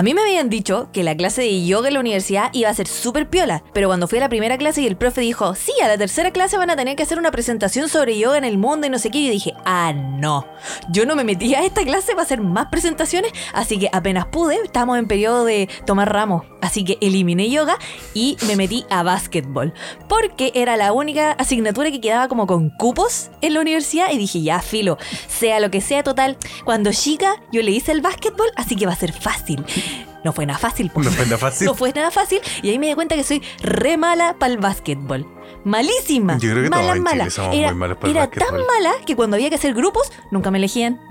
A mí me habían dicho que la clase de yoga en la universidad iba a ser súper piola, pero cuando fui a la primera clase y el profe dijo, sí, a la tercera clase van a tener que hacer una presentación sobre yoga en el mundo y no sé qué, yo dije, ah, no. Yo no me metí a esta clase para hacer más presentaciones, así que apenas pude, estábamos en periodo de tomar ramos, así que eliminé yoga y me metí a básquetbol, porque era la única asignatura que quedaba como con cupos en la universidad y dije, ya, filo, sea lo que sea total, cuando chica yo le hice el básquetbol, así que va a ser fácil. No fue nada fácil. po. No fue nada fácil. No fue nada fácil. Y ahí me di cuenta que soy re mala para el básquetbol. Malísima. Yo creo que mala, todos mala. somos era muy malos para el era tan mala que cuando había que hacer grupos, nunca me elegían.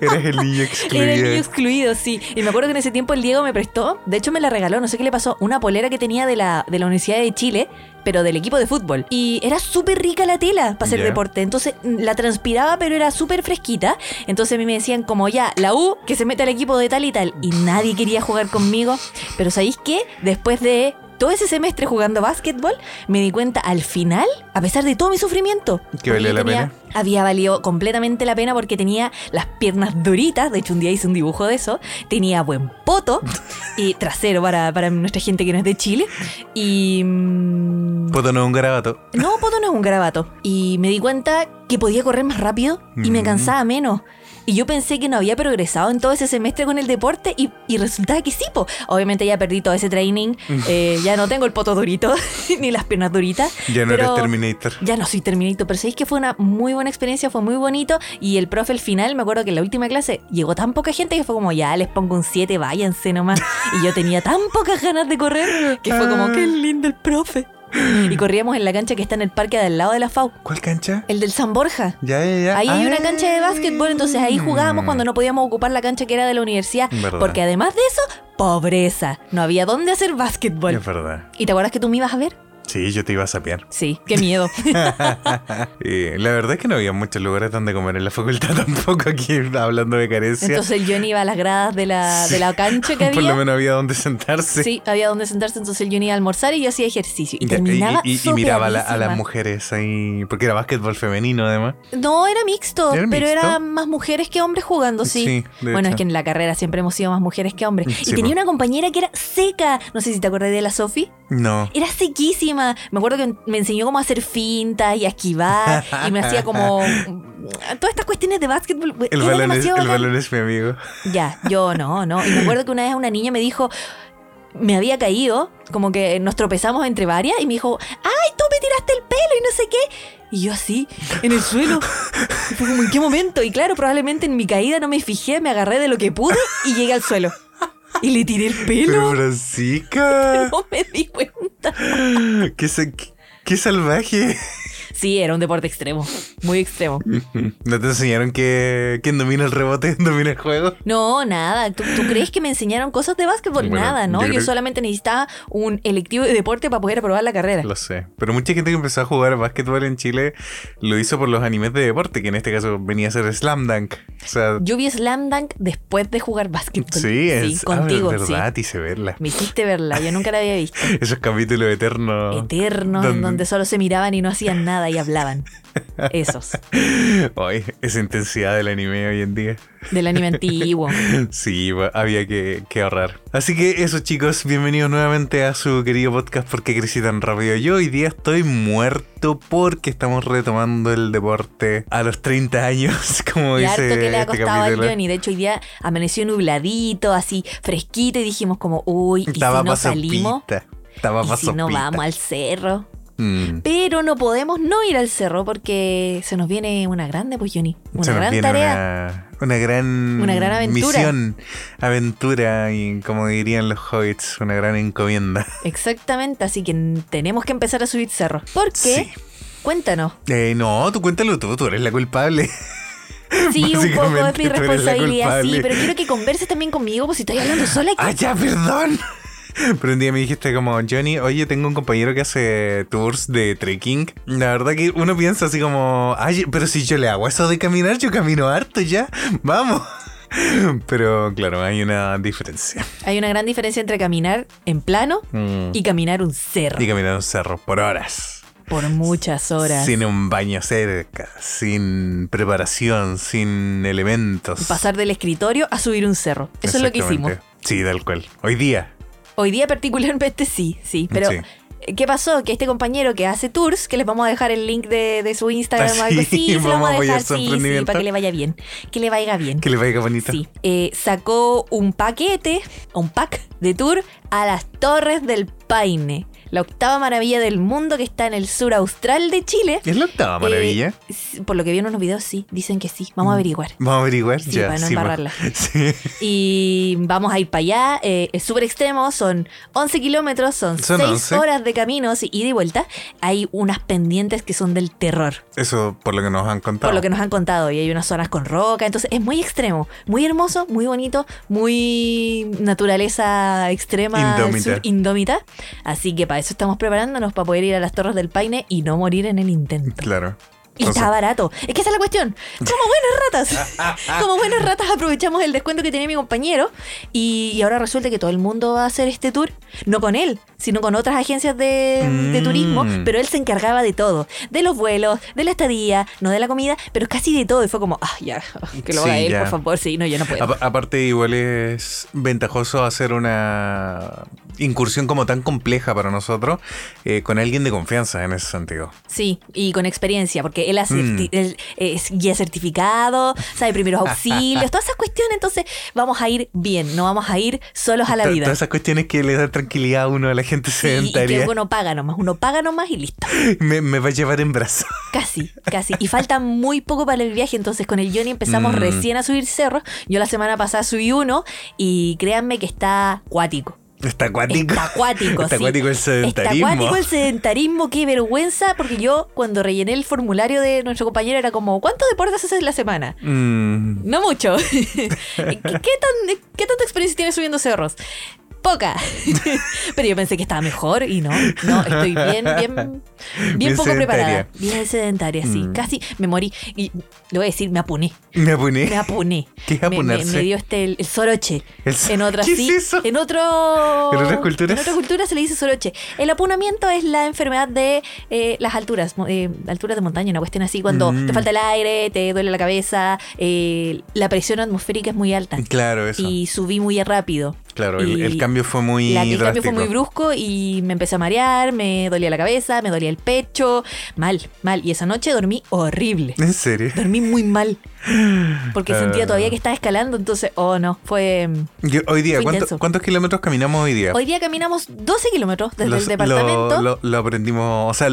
Eres el niño excluido. Era el niño excluido, sí. Y me acuerdo que en ese tiempo el Diego me prestó, de hecho me la regaló, no sé qué le pasó, una polera que tenía de la, de la Universidad de Chile, pero del equipo de fútbol. Y era súper rica la tela para hacer deporte. Entonces mm, la transpiraba, pero era súper fresquita. Entonces a mí me decían como ya, la U, que se mete al equipo de tal y tal. Y nadie quería jugar conmigo. Pero ¿sabéis qué? Después de todo ese semestre jugando básquetbol, me di cuenta al final, a pesar de todo mi sufrimiento, Que valía la pena. había valido completamente la pena porque tenía las piernas duritas. De hecho, un día hice un dibujo de eso. Tenía buen poto y trasero para, para nuestra gente que no es de Chile. Y. mm, Poto no es un garabato. no, poto no es un garabato. Y me di cuenta que podía correr más rápido y me Mm. cansaba menos. Y yo pensé que no había progresado en todo ese semestre con el deporte y, y resultaba que sí, po. Obviamente ya perdí todo ese training, eh, ya no tengo el poto durito, ni las piernas duritas. Ya no eres Terminator. Ya no soy terminito, pero sabéis que fue una muy buena experiencia, fue muy bonito. Y el profe al final, me acuerdo que en la última clase llegó tan poca gente que fue como, ya les pongo un 7, váyanse nomás. Y yo tenía tan pocas ganas de correr que fue como, qué lindo el profe. Y corríamos en la cancha que está en el parque de al lado de la FAU, ¿Cuál cancha? el del San Borja. Ya, ya, ya. Ahí hay una cancha de básquetbol, entonces ahí jugábamos cuando no podíamos ocupar la cancha que era de la universidad. Verdad. Porque además de eso, pobreza. No había dónde hacer básquetbol. Es verdad. ¿Y te acuerdas que tú me ibas a ver? Sí, yo te iba a sapear. Sí, qué miedo. Eh, la verdad es que no había muchos lugares donde comer en la facultad tampoco, aquí hablando de carencia. Entonces el Johnny iba a las gradas de la, de la cancha que había. Por lo menos había donde sentarse. Sí, había donde sentarse, entonces el Johnny iba a almorzar y yo hacía ejercicio. Y terminaba y, y- y miraba a, la- a las mujeres ahí, porque era básquetbol femenino además. No, era mixto, ¿Era pero mixto? eran más mujeres que hombres jugando, sí. Bueno, es que en la carrera siempre hemos sido más mujeres que hombres. Sí, y tenía una compañera que era seca. No sé si te acuerdas de la Sofi. No. Era sequísima. Me acuerdo que me enseñó cómo hacer fintas y a esquivar. y me hacía como. Todas estas cuestiones de básquetbol. El balón, es, el balón es mi amigo. Ya, yo no, no. Y me acuerdo que una vez una niña me dijo, me había caído, como que nos tropezamos entre varias, y me dijo, ¡ay, tú me tiraste el pelo y no sé qué! Y yo así, en el suelo. Y fue como, ¿en qué momento? Y claro, probablemente en mi caída no me fijé, me agarré de lo que pude y llegué al suelo. Y le tiré el Pero pelo. Francisca, No me di cuenta. qué- qué salvaje. Sí, era un deporte extremo, muy extremo. ¿No te enseñaron que quien domina el rebote domina el juego? No, nada. ¿Tú, tú crees que me enseñaron cosas de básquetbol? Bueno, nada, ¿no? yo solamente necesitaba un electivo de deporte para poder aprobar la carrera. Lo sé. Pero mucha gente que empezó a jugar básquetbol en Chile lo hizo por los animes de deporte, que en este caso venía a ser Slam Dunk. O sea, Yo vi Slam Dunk después de jugar básquetbol. sí, es ah, contigo, es sí. verdad, te hice verla. Me hiciste verla, yo nunca la había visto. Esos capítulos eternos. Eternos, en donde solo se miraban y no hacían nada y hablaban. Esos. Ay, esa intensidad del anime hoy en día. Del anime antiguo. Sí, había que, que ahorrar. Así que eso chicos, bienvenidos nuevamente a su querido podcast ¿Por qué crecí tan rápido? Yo hoy día estoy muerto porque estamos retomando el deporte a los 30 años, como Y dice harto que le ha este costado al capítulo. Johnny. De hecho, hoy día amaneció nubladito, así fresquito, y dijimos como, uy, ¿y Estaba si no salimos? sopita, Estaba ¿Y si no vamos al cerro? Mm. Pero no podemos no ir al cerro porque se nos viene una grande, pues Johnny. Una Se gran tarea. Una, una gran, Una gran aventura. misión, aventura y como dirían los hobbits, una gran encomienda. Exactamente, así que tenemos que empezar a subir cerro. ¿Por qué? Sí. Cuéntanos. Eh, no, tú cuéntalo tú, tú eres la culpable. Sí, un poco es mi responsabilidad, sí, pero quiero que converses también conmigo, pues si estoy hablando sola aquí. Ah, ya, perdón. Pero un día me dijiste como, Johnny, oye, tengo un compañero que hace tours de trekking. La verdad que uno piensa así como, ay, pero si yo le hago eso de caminar, yo camino harto ya. Vamos. Pero claro, hay una diferencia. Hay una gran diferencia entre caminar en plano Mm. y caminar un cerro. Y caminar un cerro por horas. Por muchas horas. Sin un baño cerca, sin preparación, sin elementos. Pasar del escritorio a subir un cerro. Eso es lo que hicimos. Sí, tal cual. Hoy día. Hoy día particularmente sí, sí. Pero Sí. ¿qué pasó? Que este compañero que hace tours, que les vamos a dejar el link de, de su Instagram Ah, o algo sí, así, se lo vamos a dejar, sí, sí, para que le vaya bien. Que le vaya bien. Que le vaya bonito. Sí, eh, sacó un paquete, un pack de tour a las Torres del Paine, la octava maravilla del mundo que está en el sur austral de Chile. Es la octava maravilla. Eh, s- por lo que vi en unos videos, sí, dicen que sí. Vamos a averiguar. Vamos a averiguar Sí, ya. para no sí, embarrarla. Sí. Y vamos a ir para allá. eh, es súper extremo, son 11 kilómetros, son, Son 6 11. horas de caminos y ida y vuelta. Hay unas pendientes que son del terror. Eso por lo que nos han contado. Por lo que nos han contado, y hay unas zonas con roca, entonces es muy extremo, muy hermoso, muy bonito, muy naturaleza extrema, Indómita. sur, indómita. Así que para eso estamos preparándonos, para poder ir a las Torres del Paine y no morir en el intento. Claro. Y Entonces, está barato. Es que esa es la cuestión. Como buenas ratas. Como buenas ratas aprovechamos el descuento que tenía mi compañero y, y ahora resulta que todo el mundo va a hacer este tour. No con él, sino con otras agencias de, de Mm. turismo. Pero él se encargaba de todo. De los vuelos, de la estadía, no de la comida, pero casi de todo. Y fue como, ah, ya, que lo haga Sí, él, ya. por favor. Sí, no, yo no puedo. apa- aparte, igual es ventajoso hacer una incursión como tan compleja para nosotros eh, con alguien de confianza en ese sentido. Sí, y con experiencia, porque hace- Mm. él es guía certificado, sabe primeros auxilios, todas esas cuestiones, entonces vamos a ir bien, no vamos a ir solos a la vida. Todas esas cuestiones que le dan tranquilidad a uno a la gente Sí, y sedentaria. que uno paga nomás, uno paga nomás y listo. me, me va a llevar en brazos. Casi, casi. Y falta muy poco para el viaje, entonces con el Johnny empezamos Mm. recién a subir cerros. Yo la semana pasada subí uno y créanme que está acuático. Está acuático. Está acuático, Está sí. acuático el Está sedentarismo. acuático el sedentarismo, qué vergüenza, porque yo cuando rellené el formulario de nuestro compañero era como, ¿cuántos deportes haces en la semana? Mm, No mucho. ¿Qué, qué tan, ¿Qué tanta experiencia tienes subiendo cerros? Poca. Pero yo pensé que estaba mejor y no. No, estoy bien, bien, bien, Bien poco preparada. Bien sedentaria, sí. Mm. Casi me morí. Y le voy a decir, me apuné. me apuné. Me apuné. ¿Qué es Me- me, apunarse? me dio este, el, el soroche. El so- En otras ¿Qué es eso? En otro. ¿En otras culturas? En otras culturas se le dice soroche. El apunamiento es la enfermedad de eh, las alturas, eh, alturas de montaña, una cuestión así, cuando Mm. te falta el aire, te duele la cabeza, eh, la presión atmosférica es muy alta. Claro, eso. Y subí muy rápido. Claro, el, cambio fue muy La- el cambio fue muy brusco y me empecé a marear, me dolía la cabeza, me dolía el pecho, mal, mal. Y esa noche dormí horrible. ¿En serio? Dormí muy mal. Porque Ah. sentía todavía que estaba escalando, entonces, oh no, fue... Yo- hoy día, Fue ¿cuánto- intenso. ¿cuántos kilómetros caminamos hoy día? Hoy día caminamos 12 kilómetros desde Los- el departamento. Lo, lo- lo aprendimos, o sea,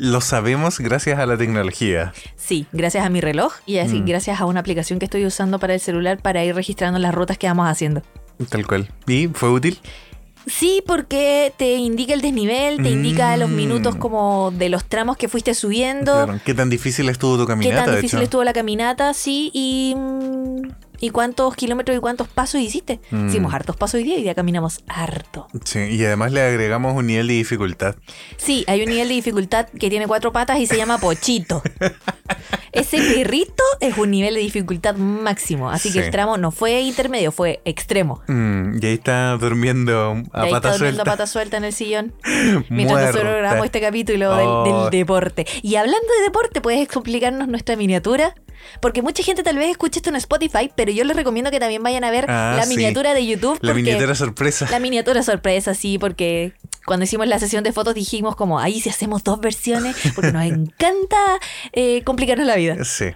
lo sabemos gracias a la tecnología. Sí, gracias a mi reloj y así Mm. gracias a una aplicación que estoy usando para el celular para ir registrando las rutas que vamos haciendo. Tal cual. ¿Y fue útil? Sí, porque te indica el desnivel, te indica los Mm. minutos como de los tramos que fuiste subiendo. Claro. ¿Qué tan difícil estuvo tu qué caminata? tan de difícil hecho? estuvo la caminata, sí, y, mm, y cuántos kilómetros y cuántos pasos hiciste. Mm. Hicimos hartos pasos hoy día y ya caminamos harto. Sí, y además le agregamos un nivel de dificultad. Sí, hay un nivel de dificultad que tiene cuatro patas y se llama Pochito. Ese perrito es un nivel de dificultad máximo, así que el tramo no fue intermedio, fue extremo. Mm, y ahí está durmiendo a ahí pata está durmiendo suelta. a pata suelta en el sillón. Mientras nosotros grabamos este capítulo del, Oh. del deporte. Y hablando de deporte, ¿puedes explicarnos nuestra miniatura? Porque mucha gente tal vez escuche esto en Spotify, pero yo les recomiendo que también vayan a ver Ah, la sí. miniatura de YouTube. La porque- miniatura sorpresa. La miniatura sorpresa, sí, porque cuando hicimos la sesión de fotos dijimos como, ahí si hacemos dos versiones, porque nos encanta eh, complicarnos la vida. Sí.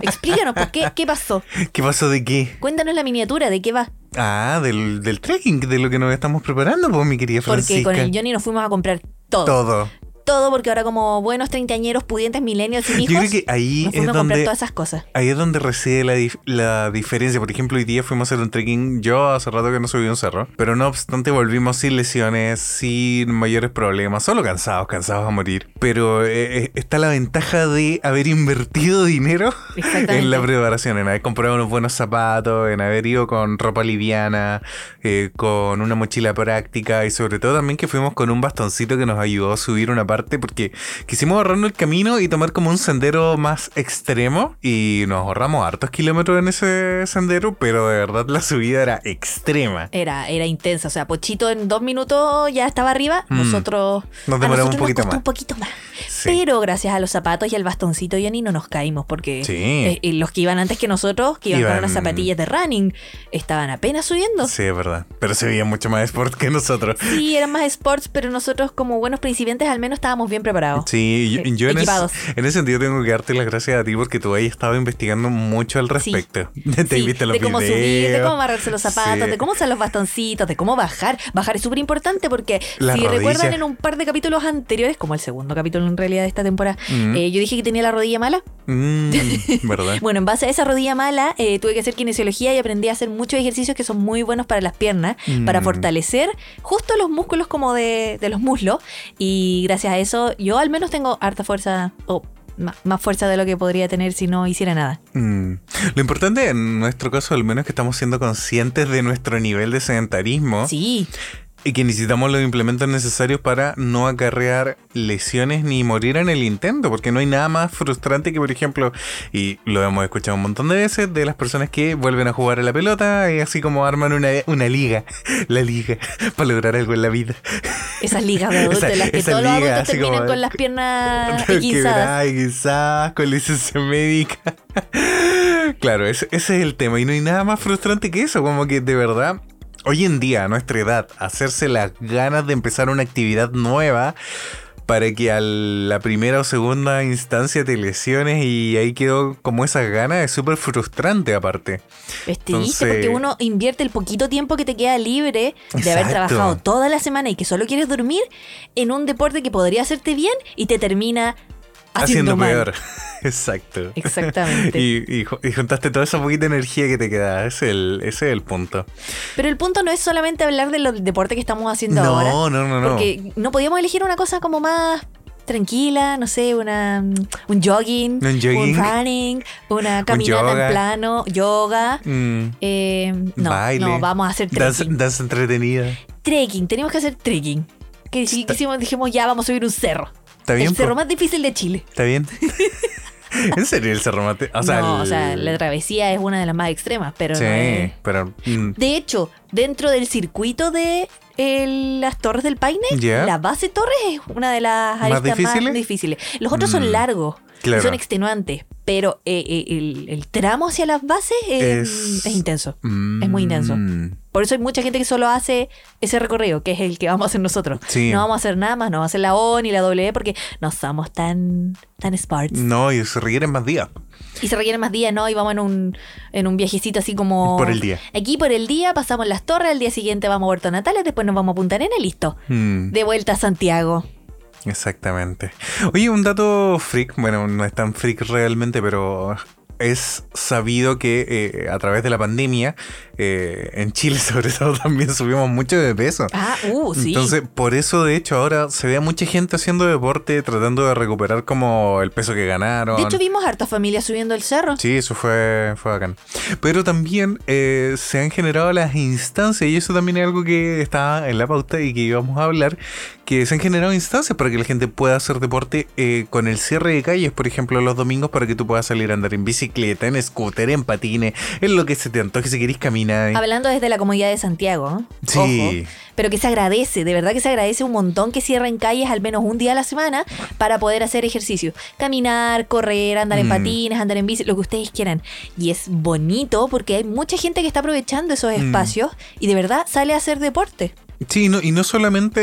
Explícanos, ¿por qué? ¿Qué pasó? ¿Qué pasó de qué? Cuéntanos la miniatura, ¿de qué va? Ah, del, del trekking, de lo que nos estamos preparando, pues, mi querida Porque Francisca. con el Johnny nos fuimos a comprar todo. Todo. Todo, porque ahora como buenos treintañeros, pudientes, millennials sin hijos, Yo creo que ahí nos es fuimos a comprar donde todas esas cosas. Ahí es donde reside la, dif- la diferencia. Por ejemplo, hoy día fuimos a hacer un trekking. Yo hace rato que no subí un cerro. Pero no obstante, volvimos sin lesiones, sin mayores problemas. Solo cansados, cansados a morir. Pero eh, eh, está la ventaja de haber invertido dinero en la preparación. En haber comprado unos buenos zapatos, en haber ido con ropa liviana, eh, con una mochila práctica. Y sobre todo también que fuimos con un bastoncito que nos ayudó a subir una parte porque quisimos ahorrarnos el camino y tomar como un sendero más extremo y nos ahorramos hartos kilómetros en ese sendero, pero de verdad la subida era extrema. Era, era intensa. O sea, Pochito en dos minutos ya estaba arriba. Mm. Nosotros. Nos demoramos un poquito costó más. un poquito más. Sí. Pero gracias a los zapatos y al bastoncito, Johnny, no nos caímos. Porque Sí. eh, eh, los que iban antes que nosotros, que iban, Iban- con unas zapatillas de running, estaban apenas subiendo. Sí, es verdad. Pero se veía mucho más sport que nosotros. Sí, eran más sports, pero nosotros, como buenos principiantes, al menos estábamos bien preparados. Sí, yo, Eh, yo en, ese, en ese sentido tengo que darte las gracias a ti porque tú ahí estado investigando mucho al Sí. respecto. Te Sí, viste los de cómo videos. subir, de cómo amarrarse los zapatos, Sí. de cómo usar los bastoncitos, de cómo bajar. Bajar es súper importante porque La si rodilla. recuerdan en un par de capítulos anteriores, como el segundo capítulo en realidad de esta temporada, Mm. eh, yo dije que tenía la rodilla mala. Mm, ¿Verdad? Bueno, en base a esa rodilla mala, eh, tuve que hacer kinesiología y aprendí a hacer muchos ejercicios que son muy buenos para las piernas, Mm. para fortalecer justo los músculos como de, de los muslos. Y gracias a eso, yo al menos tengo harta fuerza, o más fuerza de lo que podría tener si no hiciera nada. Mm. Lo importante en nuestro caso al menos es que estamos siendo conscientes de nuestro nivel de sedentarismo Sí, y que necesitamos los implementos necesarios para no acarrear lesiones ni morir en el intento, porque no hay nada más frustrante que, por ejemplo, y lo hemos escuchado un montón de veces, de las personas que vuelven a jugar a la pelota y así como arman una, una liga, la liga, para lograr algo en la vida. esas ligas de adultos Esa- las que todos los liga, adultos así terminan como- con las piernas quizás con licencia médica. claro, ese, ese es el tema. Y no hay nada más frustrante que eso. Como que de verdad, hoy en día, a nuestra edad, hacerse las ganas de empezar una actividad nueva para que a la primera o segunda instancia te lesiones y ahí quedó como esas ganas es súper frustrante aparte. Es triste Entonces- porque uno invierte el poquito tiempo que te queda libre de haber trabajado toda la semana y que solo quieres dormir en un deporte que podría hacerte bien y te termina haciendo, peor. Exacto. Exactamente. Y, y ju- y juntaste toda esa poquita energía que te queda. Ese es el, ese es el punto. Pero el punto no es solamente hablar del deporte que estamos haciendo No, ahora. no, no, no. Porque no podíamos elegir una cosa como más tranquila, no sé, una un jogging, Un jogging. running, una caminata en plano, yoga. Mm. Eh, no, Baile. no, vamos a hacer trekking. danza entretenida. Trekking, teníamos que hacer trekking. Que si quisimos, dijimos ya vamos a subir un cerro. Está bien. el cerro más difícil de Chile. Está bien. ¿En serio el cerro mate? O sea, no, el- o sea, la travesía es una de las más extremas, pero Sí, no es- pero. mm, De hecho, dentro del circuito de el- las Torres del Paine, la base Torres es una de las ¿Más aristas más difíciles? difíciles. Los otros Mm, son largos, y claro. son extenuantes, pero eh, eh, el, el tramo hacia las bases es, Es- es intenso. mm, Es muy intenso. Por eso hay mucha gente que solo hace ese recorrido, que es el que vamos a hacer nosotros. Sí. No vamos a hacer nada más, no vamos a hacer la O ni la W porque no somos tan, tan. No, y se requieren más días. Y se requieren más días, ¿no? Y vamos en un, en un viajecito así como... Por el día. Aquí por el día, pasamos las torres, el día siguiente vamos a Puerto Natales, después nos vamos a Punta Arenas y listo. Mm, De vuelta a Santiago. exactamente. Oye, un dato freak. Bueno, no es tan freak realmente, pero. Es sabido que eh, a través de la pandemia, eh, en Chile sobre todo también subimos mucho de peso. Ah, uh, sí. Entonces, por eso de hecho ahora se ve a mucha gente haciendo deporte, tratando de recuperar como el peso que ganaron. de hecho, vimos hartas familias subiendo el cerro. Sí, eso fue, fue bacán. Pero también eh, se han generado las instancias, y eso también es algo que está en la pauta y que íbamos a hablar, que se han generado instancias para que la gente pueda hacer deporte eh, con el cierre de calles, por ejemplo, los domingos, para que tú puedas salir a andar en bicicleta, en scooter, en patines, en lo que se te antoje, si querés caminar. Hablando desde la comodidad de Santiago. ¿eh? Sí. Ojo. pero que se agradece, de verdad que se agradece un montón que cierren calles al menos un día a la semana para poder hacer ejercicio. Caminar, correr, andar en Mm. patines, andar en bici, lo que ustedes quieran. Y es bonito porque hay mucha gente que está aprovechando esos Mm. espacios y de verdad sale a hacer deporte. Sí, no, y no solamente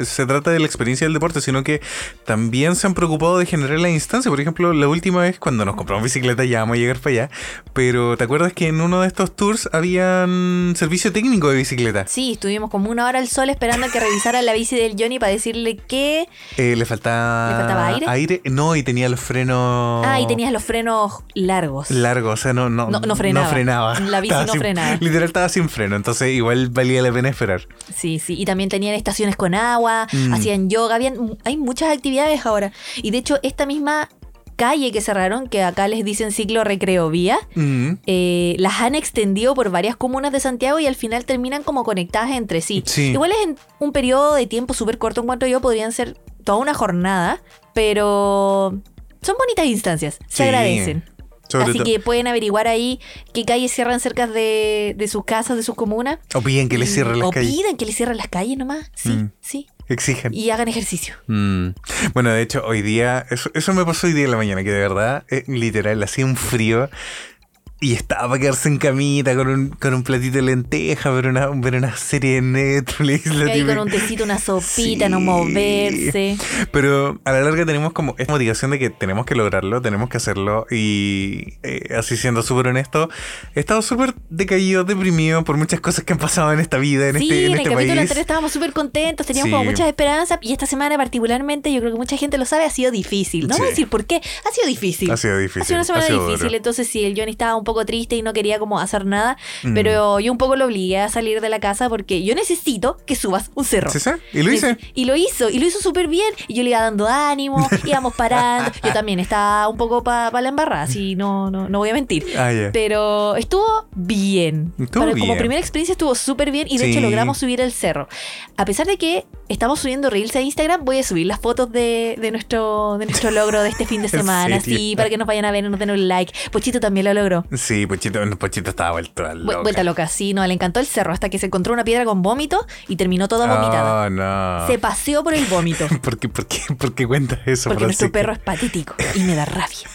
eh, se trata de la experiencia del deporte, sino que también se han preocupado de generar la instancia. Por ejemplo, la última vez cuando nos compramos bicicleta, ya vamos a llegar para allá, pero ¿te acuerdas que en uno de estos tours habían servicio técnico de bicicleta? Sí, estuvimos como una hora al sol esperando a que revisara la bici del Johnny para decirle que... Eh, le faltaba... ¿Le faltaba aire? No, y tenía los frenos... Ah, y tenías los frenos largos. Largos, o sea, no, no, No- no frenaba. frenaba. La bici Estaba no sin- frenaba. Literal estaba sin freno, entonces igual valía la pena esperar. Sí, sí, y también tenían estaciones con agua, Mm. hacían yoga, habían, hay muchas actividades ahora. Y de hecho, esta misma calle que cerraron, que acá les dicen ciclo recreo vía, Mm. eh, las han extendido por varias comunas de Santiago y al final terminan como conectadas entre sí. Sí. Igual es en un periodo de tiempo súper corto en cuanto yo, podrían ser toda una jornada, pero son bonitas instancias, se Sí, agradecen. Sobre Así que pueden averiguar ahí qué calles cierran cerca de, de sus casas, de sus comunas. O piden que les cierren las o calles. pidan que les cierren las calles nomás. Sí, Mm. sí. Exigen. Y hagan ejercicio. Mm. Bueno, de hecho, hoy día, eso, eso me pasó hoy día en la mañana, que de verdad, eh, literal, hacía un frío y estaba para quedarse en camita con un, con un platito de lenteja, ver una, ver una serie de Netflix. la Ahí con un tecito, una sopita, Sí. no moverse. Pero a la larga tenemos como esta motivación de que tenemos que lograrlo, tenemos que hacerlo y eh, así siendo súper honesto, he estado súper decaído, deprimido por muchas cosas que han pasado en esta vida, en sí, este, en en el este capítulo país. anterior estábamos súper contentos, teníamos Sí. como muchas esperanzas y esta semana particularmente, yo creo que mucha gente lo sabe, ha sido difícil. No voy a decir por qué, ha sido difícil. Ha sido difícil. Ha sido una semana difícil, duro. entonces sí, el Johnny estaba un poco triste y no quería como hacer nada, Mm. pero yo un poco lo obligué a salir de la casa porque yo necesito que subas un cerro. ¿Sí, sí? ¿Y lo hice? Y lo hizo, y lo hizo súper bien. Y yo le iba dando ánimo, íbamos parando. Yo también estaba un poco para la embarrada, así no, no, no voy a mentir. Ah. Pero estuvo bien. Estuvo Para- Como primera experiencia estuvo súper bien y de Sí. hecho logramos subir el cerro. A pesar de que estamos subiendo reels a Instagram, voy a subir las fotos de, de nuestro, de nuestro logro de este fin de ¿En semana. Sí, para que nos vayan a ver y nos den un like. Pochito también lo logró. Sí, Pochito, Pochito estaba vuelto a loca. Vuelta loca, sí, no, le encantó el cerro hasta que se encontró una piedra con vómito y terminó toda vomitada. Oh, no. Se paseó por el vómito. ¿Por qué, por, qué, ¿Por qué cuentas eso, Porque nuestro perro es patético y me da rabia.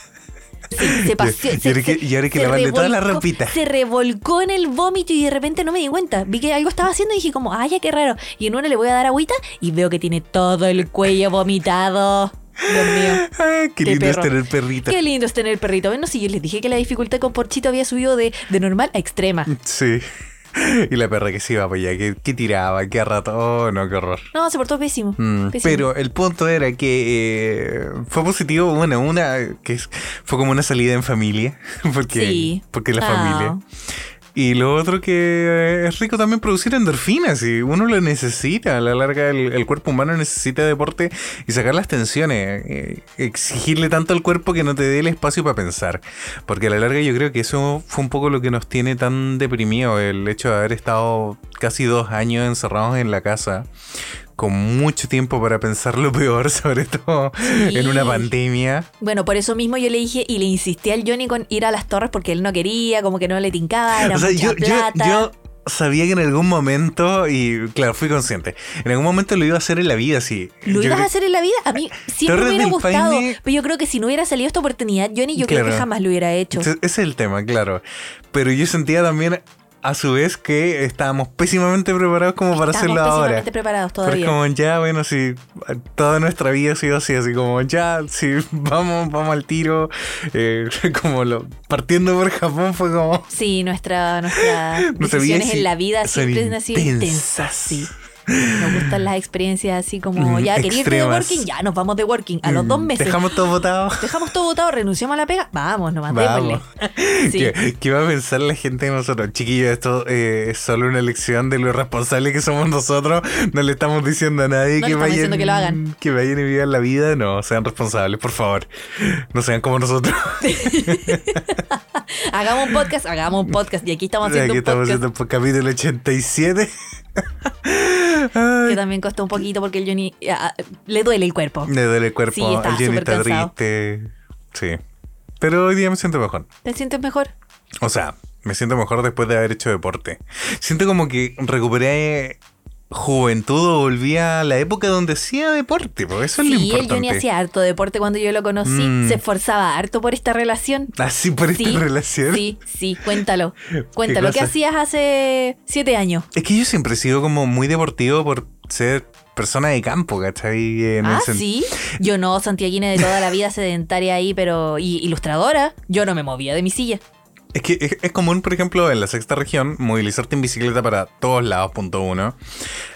Sí, se paseó. Y ahora que- y ahora hay que se lavarle toda la revolcó- ropita. Se revolcó en el vómito y de repente no me di cuenta. Vi que algo estaba haciendo y dije como, ay, ya qué raro. Y en una le voy a dar agüita y veo que tiene todo el cuello vomitado. Dios mío. Ah, qué lindo es perro. tener perrito. Qué lindo es tener perrito. Bueno, sí, yo les dije que la dificultad con Porchito había subido de, de normal a extrema. Sí. Y la perra que se iba para allá, que, que tiraba, que a rato. Oh, no, qué horror. No, se portó pésimo. Mm, Pésimo. pero el punto era que eh, fue positivo, bueno, una que es- fue como una salida en familia, porque, Sí. porque la Ah. familia. Y lo otro que eh, es rico también producir endorfinas y uno lo necesita. A la larga el, el cuerpo humano necesita deporte y sacar las tensiones. eh, exigirle tanto al cuerpo que no te dé el espacio para pensar. Porque a la larga yo creo que eso fue un poco lo que nos tiene tan deprimido. El hecho de haber estado casi dos años encerrados en la casa. Con mucho tiempo para pensar lo peor, sobre todo Sí. en una pandemia. Bueno, por eso mismo yo le dije y le insistí al Johnny con ir a las torres porque él no quería, como que no le tincaba, era O sea, mucha yo, plata. yo sabía que en algún momento, y claro, fui consciente, en algún momento lo iba a hacer en la vida, sí. ¿Lo ibas a hacer en la vida? A mí siempre me hubiera gustado. Pero yo creo que si no hubiera salido esta oportunidad, Johnny, yo creo que jamás lo hubiera hecho. Ese es el tema, claro. Pero yo sentía también, a su vez, que estábamos pésimamente preparados como para Estamos hacerlo ahora. pésimamente preparados Pero es todavía. como ya, bueno, si toda nuestra vida ha sido así, así como ya, si vamos, vamos al tiro, eh, como lo partiendo por Japón fue como Sí, nuestra, nuestras Nuestra decisiones en la vida siempre han sido intensas. intensas. Sí. Nos gustan las experiencias así como, Mm, ya, ¿quería irte de working? Ya, nos vamos de working. A los dos mm, meses. Dejamos todo votado. Dejamos todo votado, renunciamos a la pega. Vamos, nomás, Vamos. Sí. ¿Qué, qué va a pensar la gente de nosotros? Chiquillos, esto eh, es solo una lección de lo irresponsable que somos nosotros. No le estamos diciendo a nadie No que vayan, que lo hagan. que vayan y vivan la vida. No, sean responsables, por favor. No sean como nosotros. Hagamos un podcast, hagamos un podcast. Y aquí estamos haciendo Aquí un estamos podcast haciendo por capítulo 87. Que también costó un poquito porque el Johnny ah, le duele el cuerpo. Me duele el cuerpo. Sí, el súper está cansado. triste. Sí. Pero hoy día me siento mejor. ¿Te sientes mejor? O sea, me siento mejor después de haber hecho deporte. Siento como que recuperé juventud o volví a la época donde hacía deporte, porque eso es lo Sí, el importante. Johnny hacía harto deporte cuando yo lo conocí. Mm. Se esforzaba harto por esta relación. Así por esta Sí, relación. Sí, sí, cuéntalo. Cuéntalo. ¿Qué hacías hace siete años? Es que yo siempre he sido como muy deportivo por ser persona de campo, ¿cachai? En Ah, sí. Yo no, santiaguina de toda la vida sedentaria ahí, pero. Y ilustradora. Yo no me movía de mi silla. Es que es, es común, por ejemplo, en la sexta región, movilizarte en bicicleta para todos lados, punto uno.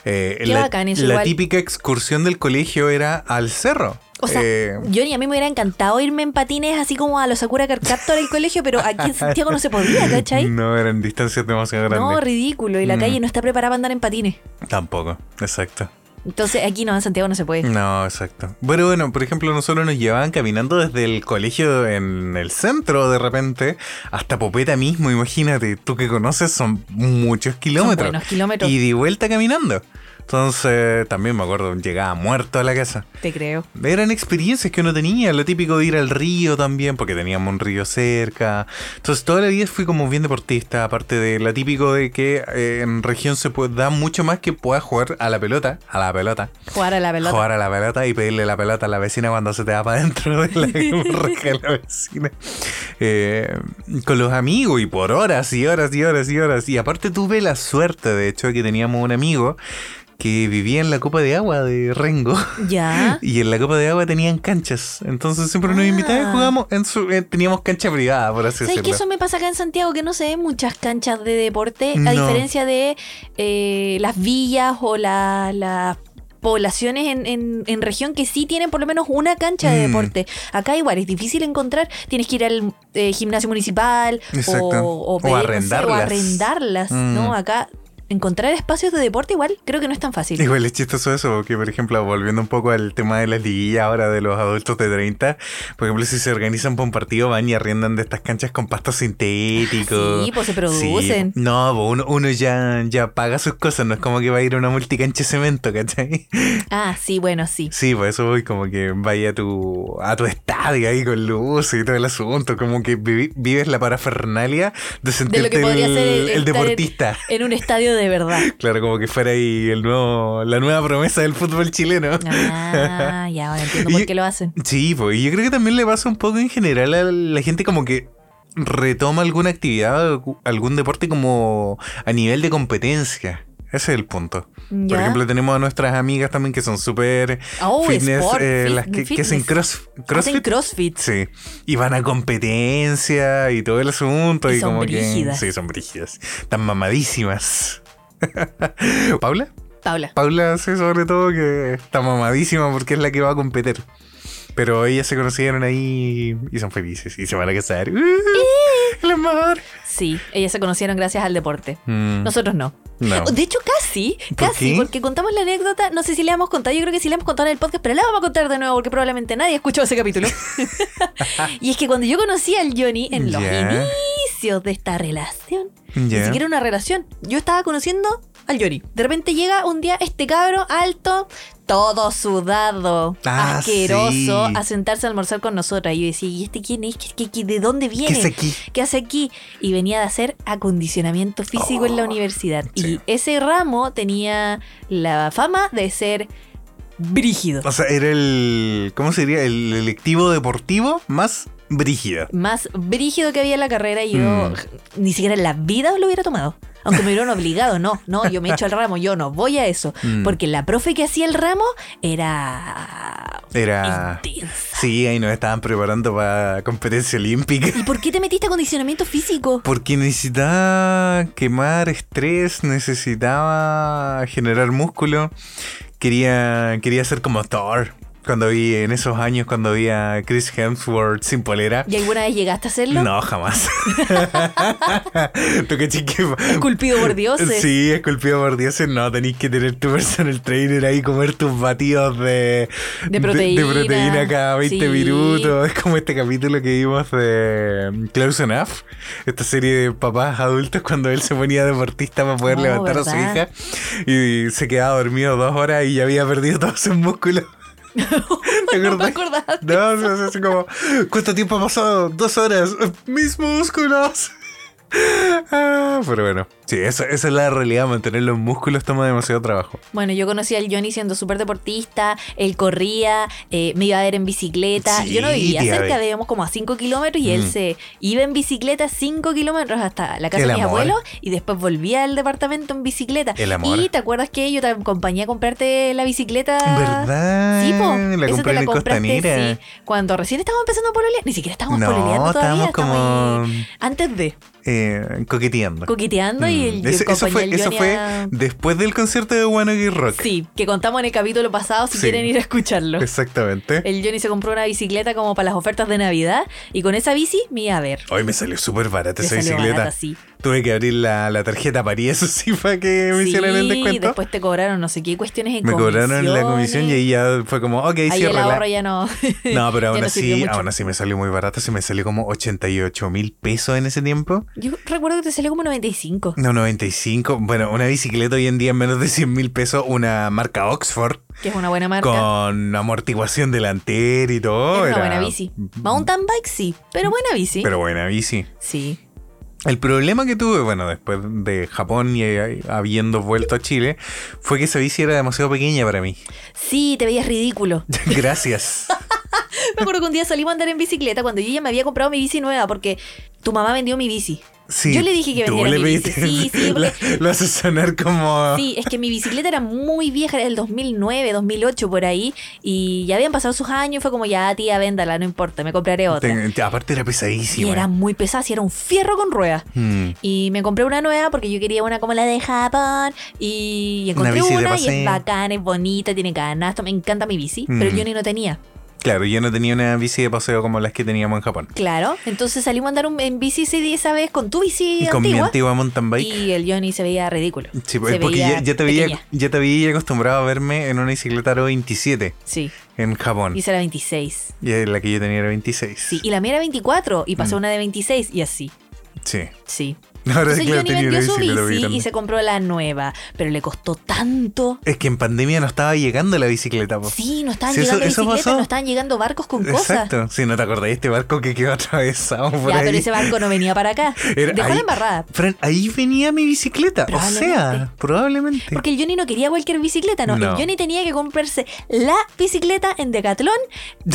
Eh, Qué la, bacán eso la igual. típica excursión del colegio era al cerro. O sea, Eh, Johnny, a mí me hubiera encantado irme en patines así como a los Sakura Card Captor del colegio, pero aquí en Santiago no se podía, ¿cachai? no eran distancias demasiado grandes. No, ridículo. Y la Mm. calle no está preparada para andar en patines. Tampoco, exacto. Entonces aquí no, en Santiago no se puede. No, exacto. Bueno, bueno, por ejemplo, nosotros nos llevaban caminando desde el colegio en el centro de repente hasta Popeta mismo, imagínate, tú que conoces son muchos kilómetros. buenos kilómetros. Y de vuelta caminando. Entonces, también me acuerdo, llegaba muerto a la casa. Te creo. Eran experiencias que uno tenía, lo típico de ir al río también, porque teníamos un río cerca. Entonces, toda la vida fui como bien deportista, aparte de lo típico de que eh, en región se puede da mucho más que puedas jugar a la pelota, a la pelota. Jugar a la pelota. Jugar a la pelota y pedirle la pelota a la vecina cuando se te va para adentro de la de la vecina. Eh, con los amigos y por horas y horas y horas y horas. Y aparte tuve la suerte, de hecho, que teníamos un amigo que vivía en la copa de agua de Rengo. Ya. Y en la copa de agua tenían canchas. Entonces siempre nos Ah. invitaban y jugábamos. En su, eh, teníamos cancha privada, por así ¿Sabes que decirlo. eso me pasa acá en Santiago? Que no se ven muchas canchas de deporte, a diferencia de eh, las villas o la- las poblaciones en, en- en región que sí tienen por lo menos una cancha de Mm. deporte. Acá igual es difícil encontrar, tienes que ir al eh, gimnasio municipal o, O pedir, no sé, arrendarlas. o arrendarlas, Mm. ¿no? Acá encontrar espacios de deporte igual creo que no es tan fácil. Igual es chistoso eso, porque por ejemplo, volviendo un poco al tema de las liguillas ahora de los adultos de 30, por ejemplo, si se organizan para un partido, van y arriendan de estas canchas con pasto sintético. Sí, pues se producen. Sí. No, pues uno, uno ya, ya paga sus cosas, no es como que va a ir a una multicancha de cemento, ¿cachai? Ah, sí, bueno, sí. Sí, por eso voy como que vaya a tu, a tu estadio ahí con luz y todo el asunto, como que vives la parafernalia de sentirte que podría el, ser el- el estar en- deportista. En un estadio de verdad. Claro, como que fuera ahí el nuevo, la nueva promesa del fútbol chileno. Ah, ya, ahora entiendo por qué lo hacen. Sí, pues y yo creo que también le pasa un poco en general a la gente como que retoma alguna actividad, algún deporte como a nivel de competencia. Ese es el punto. Por ejemplo, tenemos a nuestras amigas también que son súper Oh, fitness, sport, eh, fit- las que, hacen cross, Hacen crossfit. crossfit. Sí, y van a competencia y todo el asunto. Y Y, son como brígidas. que. Sí, son brígidas. Están mamadísimas. ¿Paula? Paula. Paula sí, sobre todo que está mamadísima porque es la que va a competir. Pero ellas se conocieron ahí y son felices y se van a casar. ¡Uh! ¡El amor! Sí, ellas se conocieron gracias al deporte. Mm, Nosotros no. no. De hecho, casi, ¿Por casi, porque contamos la anécdota, no sé si le hemos contado, yo creo que sí le hemos contado en el podcast, pero la vamos a contar de nuevo porque probablemente nadie escuchó ese capítulo. y es que cuando yo conocí al Johnny en los. Inicios de esta relación, ni siquiera una relación, yo estaba conociendo al Johnny. De repente llega un día este cabro alto, todo sudado, Ah, asqueroso, sí. a sentarse a almorzar con nosotras. Y yo decía, ¿y este quién es? ¿Qué- ¿De dónde viene? ¿Qué es aquí? ¿Qué hace aquí? Y venía de hacer acondicionamiento físico en la Oh, universidad. sí. Y ese ramo tenía la fama de ser brígido. O sea, era el. ¿Cómo sería? El electivo deportivo más brígido. Más brígido que había en la carrera y yo Mm. ni siquiera en la vida lo hubiera tomado. Aunque me hubieran obligado, no, no, yo me echo el ramo, yo no voy a eso. Mm. Porque la profe que hacía el ramo era Era. intensa. Sí, ahí nos estaban preparando para competencia olímpica. ¿Y por qué te metiste a acondicionamiento físico? Porque necesitaba quemar estrés, necesitaba generar músculo. Quería, quería ser como Thor. Cuando vi en esos años, cuando vi a Chris Hemsworth sin polera. ¿Y alguna vez llegaste a hacerlo? No, jamás. ¿Tú caché que- Esculpido por dioses. Sí, esculpido por dioses. No, tenéis que tener tu personal trainer ahí, comer tus batidos de, De proteína. de proteína cada 20 Sí. minutos. Es como este capítulo que vimos de Close Enough, esta serie de papás adultos cuando él se ponía deportista para poder Oh, levantar a su hija y se quedaba dormido dos horas y ya había perdido todos sus músculos. ¿Te No me acordás? no, es así como, ¿cuánto tiempo ha pasado? Dos horas. Mis músculos. Ah, pero bueno, sí, esa, esa es la realidad. Mantener los músculos toma demasiado trabajo. Bueno, yo conocí al Johnny siendo súper deportista, él corría, eh, me iba a ver en bicicleta. Sí, yo no vivía cerca, vivíamos como a 5 kilómetros y él Mm. se iba en bicicleta 5 kilómetros hasta la casa El de mis amor. abuelos y después volvía al departamento en bicicleta. El amor. Y te acuerdas que yo te acompañé a comprarte la bicicleta. ¿Verdad? Sí, po. La Esa compré te en compraste, sí, cuando recién estábamos empezando a pololear. Ni siquiera estábamos No, pololeando todavía. estábamos como antes de eh, coqueteando. coqueteando y el, Mm. Ese- eso acompañé fue, eso fue a- después del concierto de Ok Rock. Sí, que contamos en el capítulo pasado si Sí. quieren ir a escucharlo. Exactamente. El Johnny se compró una bicicleta como para las ofertas de Navidad y con esa bici me iba a ver. Hoy me salió súper barata esa bicicleta. barata, sí. Tuve que abrir la, la tarjeta París, eso sí, para que me hicieran el Sí, descuento. después te cobraron no sé qué cuestiones en me cobraron la comisión y ahí ya fue como, ok, Ahí el ahorro ya no. No, pero aún así, aún así me salió muy barato. Se me salió como 88 mil pesos en ese tiempo. Yo recuerdo que te salió como 95. No, 95. Bueno, una bicicleta hoy en día en menos de 100 mil pesos, una marca Oxford, Que es una buena marca. con amortiguación delantera y todo. Era una era- buena bici. Mountain bike sí, pero buena bici. Pero buena bici. Sí. El problema que tuve, bueno, después de Japón y eh, habiendo vuelto a Chile, fue que esa bici era demasiado pequeña para mí. Sí, te veías ridículo. Gracias. Me acuerdo que un día salimos a andar en bicicleta cuando yo ya me había comprado mi bici nueva porque tu mamá vendió mi bici. Sí, Yo le dije que vendiera mi bici. Sí, sí, porque- Lo, lo haces sonar como... Sí, es que mi bicicleta era muy vieja, era del 2009, 2008 por ahí, y ya habían pasado sus años, fue como ya, tía, véndala, no importa, me compraré otra. Ten- aparte era Y pesadísima. era muy pesada, sí, era un fierro con ruedas. Mm. Y me compré una nueva porque yo quería una como la de Japón. Y encontré una, y es bacana, es bonita, tiene canasto. Me encanta mi bici, pero Mm. yo ni no tenía. Claro, yo no tenía una bici de paseo como las que teníamos en Japón. Claro, entonces salimos a andar un- en bici ese- esa vez con tu bici Con mi antigua. antigua mountain bike. Y el Johnny se veía ridículo. Sí, porque ya, ya te veía, ya te veía acostumbrado a verme en una bicicleta Aro 27 Sí, en Japón. y esa era 26. Y la que yo tenía era 26. Sí, y la mía era 24 y Mm. pasó una de 26 y así. Sí. Sí. Entonces Johnny tenía vendió su bici y se compró la nueva, pero le costó tanto. Es que en pandemia no estaba llegando la bicicleta, po. Sí, no estaban Sí, llegando eso bicicletas, no estaban llegando barcos con cosas. Exacto. Si no te acordás de este barco que quedó atravesado por Ya, ahí. pero ese barco no venía para acá. Era Dejó ahí- la embarrada. Fran, ahí venía mi bicicleta. O sea, probablemente. Porque el Johnny no quería cualquier bicicleta, no. No. El Johnny tenía que comprarse la bicicleta en Decathlon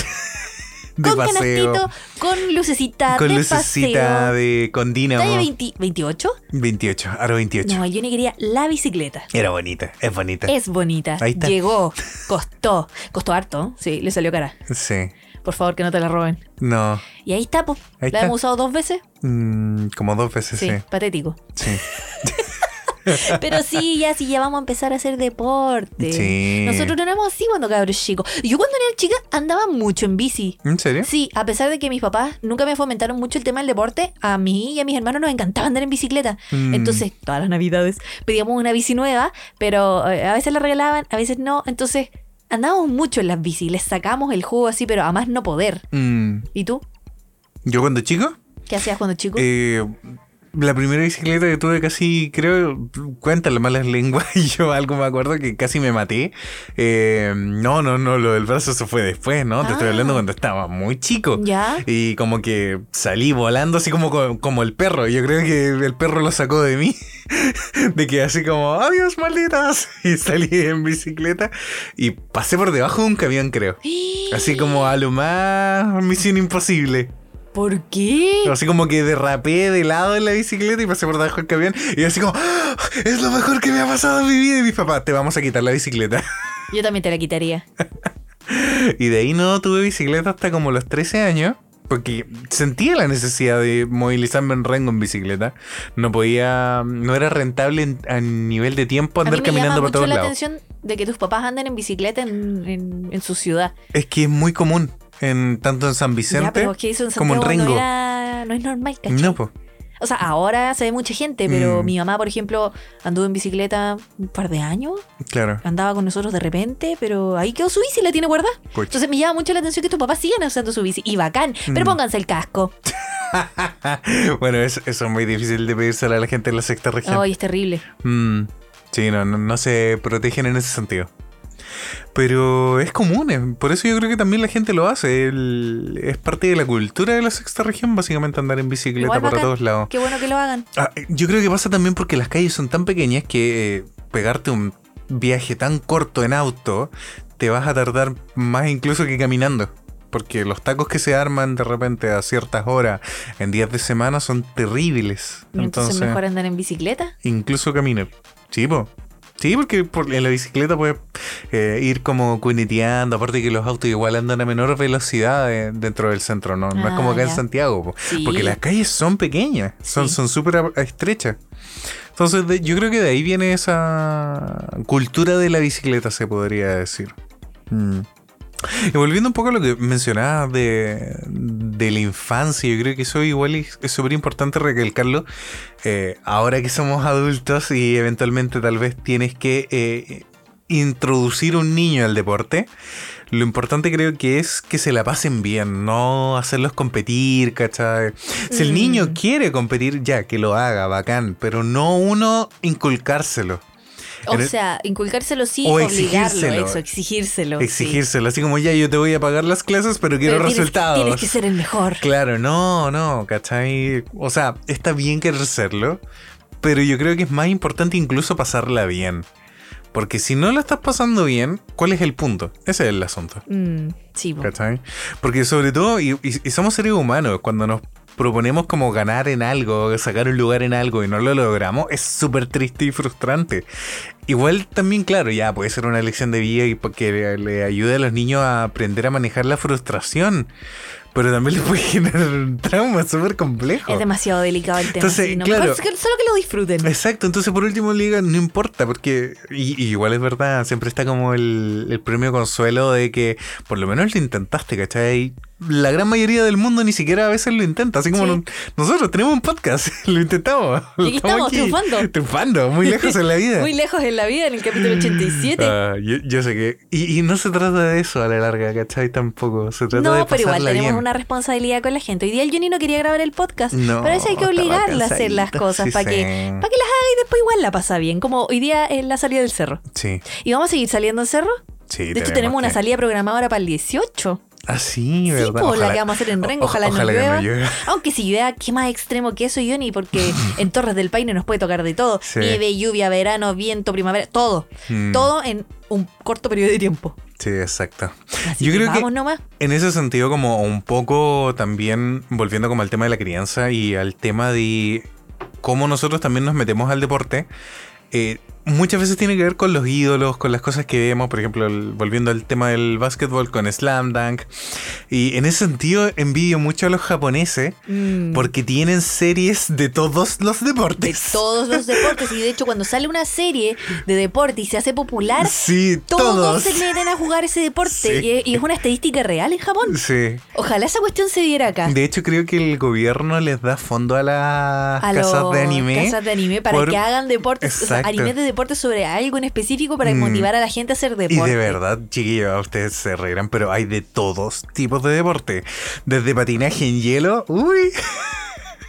de con paseo. canastito, con lucecita, Con de lucecita paseo. de con dínamo. ¿Talla 20 28? 28, aro 28. No, el Johnny quería la bicicleta. Era bonita, es bonita. Es bonita. Ahí está. Llegó. Costó. Costó harto. Sí, le salió cara. Sí. Por favor, que no te la roben. No. Y ahí está, pues. La está. hemos usado dos veces. Mm, como dos veces, Sí, sí. patético. Sí. Pero sí, ya sí, ya vamos a empezar a hacer deporte. Sí. Nosotros no éramos así cuando cabros chicos. Yo cuando era chica andaba mucho en bici. ¿En serio? Sí, a pesar de que mis papás nunca me fomentaron mucho el tema del deporte, a mí y a mis hermanos nos encantaba andar en bicicleta. Mm. Entonces, todas las navidades pedíamos una bici nueva, pero eh, a veces la regalaban, a veces no. Entonces, andábamos mucho en las bici, les sacamos el jugo así, pero a más no poder. Mm, ¿Y tú? Yo cuando chico, ¿Qué hacías cuando chico? eh, la primera bicicleta que tuve casi, creo, cuentan las malas lenguas y yo algo me acuerdo que casi me maté. Eh, no, no, no, lo del brazo eso fue después, ¿no? Te estoy Ah. hablando cuando estaba muy chico. ¿Ya? Y como que salí volando así como, co- como el perro. Yo creo que el perro lo sacó de mí. De que así como, adiós malditas. Y salí en bicicleta y pasé por debajo de un camión, creo. Así como a lo más misión imposible. ¿Por qué? Así como que derrapé de lado en la bicicleta y pasé por debajo del camión. Y así como, "¡Ah! es lo mejor que me ha pasado en mi vida. Y mis papás, te vamos a quitar la bicicleta. Yo también te la quitaría. Y de ahí no tuve bicicleta hasta como los 13 años. Porque sentía la necesidad de movilizarme en rengo en bicicleta. No podía, no era rentable en- a nivel de tiempo A mí andar me caminando llama por mucho todos la lados. atención de que tus papás anden en bicicleta en, en- en su ciudad. Es que es muy común, en, tanto en San Vicente ya, pero es que eso en como en Santiago no, era- no es normal, ¿cachai? No, pues. O sea, ahora se ve mucha gente, pero Mm. mi mamá, por ejemplo, anduvo en bicicleta un par de años, Claro. andaba con nosotros de repente, pero ahí quedó su bici y la tiene guardada. Entonces me llama mucho la atención que tus papás sigan usando su bici. Y bacán, pero Mm. pónganse el casco. bueno, eso, eso es muy difícil de pedírselo a la gente de la sexta región. Ay, es terrible. Mm, sí, no, no, no se protegen en ese sentido. Pero es común, eh, por eso yo creo que también la gente lo hace. el- es parte de la cultura de la sexta región, básicamente andar en bicicleta Igual por bacán. todos lados. Qué bueno que lo hagan. Ah, yo creo que pasa también porque las calles son tan pequeñas que eh, pegarte un viaje tan corto en auto te vas a tardar más incluso que caminando. Porque los tacos que se arman de repente a ciertas horas en días de semana son terribles. Entonces, Entonces, mejor andar en bicicleta. incluso caminar. Sí, po. Sí, porque por- en la bicicleta puedes eh, ir como cuneteando. Aparte que los autos igual andan a menor velocidad dentro del centro, ¿no? No es Ah, como acá en ya. Santiago. po. Sí. Porque las calles son pequeñas, son Sí. súper estrechas. Entonces de- yo creo que de ahí viene esa cultura de la bicicleta, se podría decir. Mm. Y volviendo un poco a lo que mencionabas de, de la infancia, yo creo que eso igual es es súper importante recalcarlo. Eh, ahora que somos adultos y eventualmente tal vez tienes que eh, introducir un niño al deporte, lo importante creo que es que se la pasen bien, no hacerlos competir, ¿cachai? Si el Mm. niño quiere competir, ya, que lo haga, bacán, pero no uno inculcárselo. O el- sea, inculcárselo sí, O obligarlo, exigírselo. eso, exigírselo. sí. Exigírselo, así como ya yo te voy a pagar las clases, pero quiero Pero tienes- resultados. Tienes que ser el mejor. Claro, no, no, ¿cachai? O sea, está bien querer serlo, pero yo creo que es más importante incluso pasarla bien. Porque si no la estás pasando bien, ¿cuál es el punto? Ese es el asunto. Mm, sí, po. ¿Cachai? Porque sobre todo, y, y- y somos seres humanos, cuando nos proponemos como ganar en algo, sacar un lugar en algo y no lo logramos, es súper triste y frustrante. Igual también, claro, ya puede ser una lección de vida y que le, ayude a los niños a aprender a manejar la frustración. Pero también le puede generar un trauma súper complejo. Es demasiado delicado el tema. Entonces, sí, no, claro. mejor solo que lo disfruten. Exacto, entonces por último le digan, no importa, porque y, y igual es verdad, siempre está como el, el premio consuelo de que por lo menos lo intentaste, ¿cachai? La gran mayoría del mundo ni siquiera a veces lo intenta, así como Sí. no- nosotros tenemos un podcast, lo intentamos. Y aquí estamos, triunfando. Triunfando, muy lejos en la vida. Muy lejos en la vida, en el capítulo 87. Ah, yo, yo sé que... Y, y no se trata de eso a la larga, ¿cachai? Tampoco, se trata de No, pero igual tenemos bien. una responsabilidad con la gente. Hoy día el Johnny no quería grabar el podcast. No, pero a veces hay que obligarla a hacer las cosas sí para que, para que las haga y después igual la pasa bien. Como hoy día en la salida del cerro. Sí, ¿Y vamos a seguir saliendo al cerro? sí. De hecho, tenemos una salida programada ahora para el 18. Ah, sí, ¿verdad? Sí, po, la que vamos a hacer en Rengo, o- ojalá, no que llueva. llueva. Aunque si llueva, qué más extremo que eso, Johnny, porque en Torres del Paine nos puede tocar de todo. Sí. Nieve, lluvia, verano, viento, primavera, todo. Mm. Todo en un corto periodo de tiempo. Sí, exacto. Así Yo que creo que vamos nomás. en ese sentido, como un poco también volviendo como al tema de la crianza y al tema de cómo nosotros también nos metemos al deporte, eh, muchas veces tiene que ver con los ídolos, con las cosas que vemos, por ejemplo, el- volviendo al tema del básquetbol con Slam Dunk. Y en ese sentido envidio mucho a los japoneses Mm. porque tienen series de todos los de deportes. todos los deportes. Y de hecho, cuando sale una serie de deporte y se hace popular, Sí, todos, todos. se meten a jugar ese deporte. Sí. Y, es una estadística real en Japón. Sí. Ojalá esa cuestión se diera acá. De hecho, creo que el gobierno les da fondo a las a casas de anime. casas de anime para por- que hagan deportes, o sea, de deportes sobre algo en específico para Mm. motivar a la gente a hacer Y deporte. de verdad, chiquillos, ustedes se reirán, pero hay de todos tipos de deporte. Desde patinaje en hielo, uy,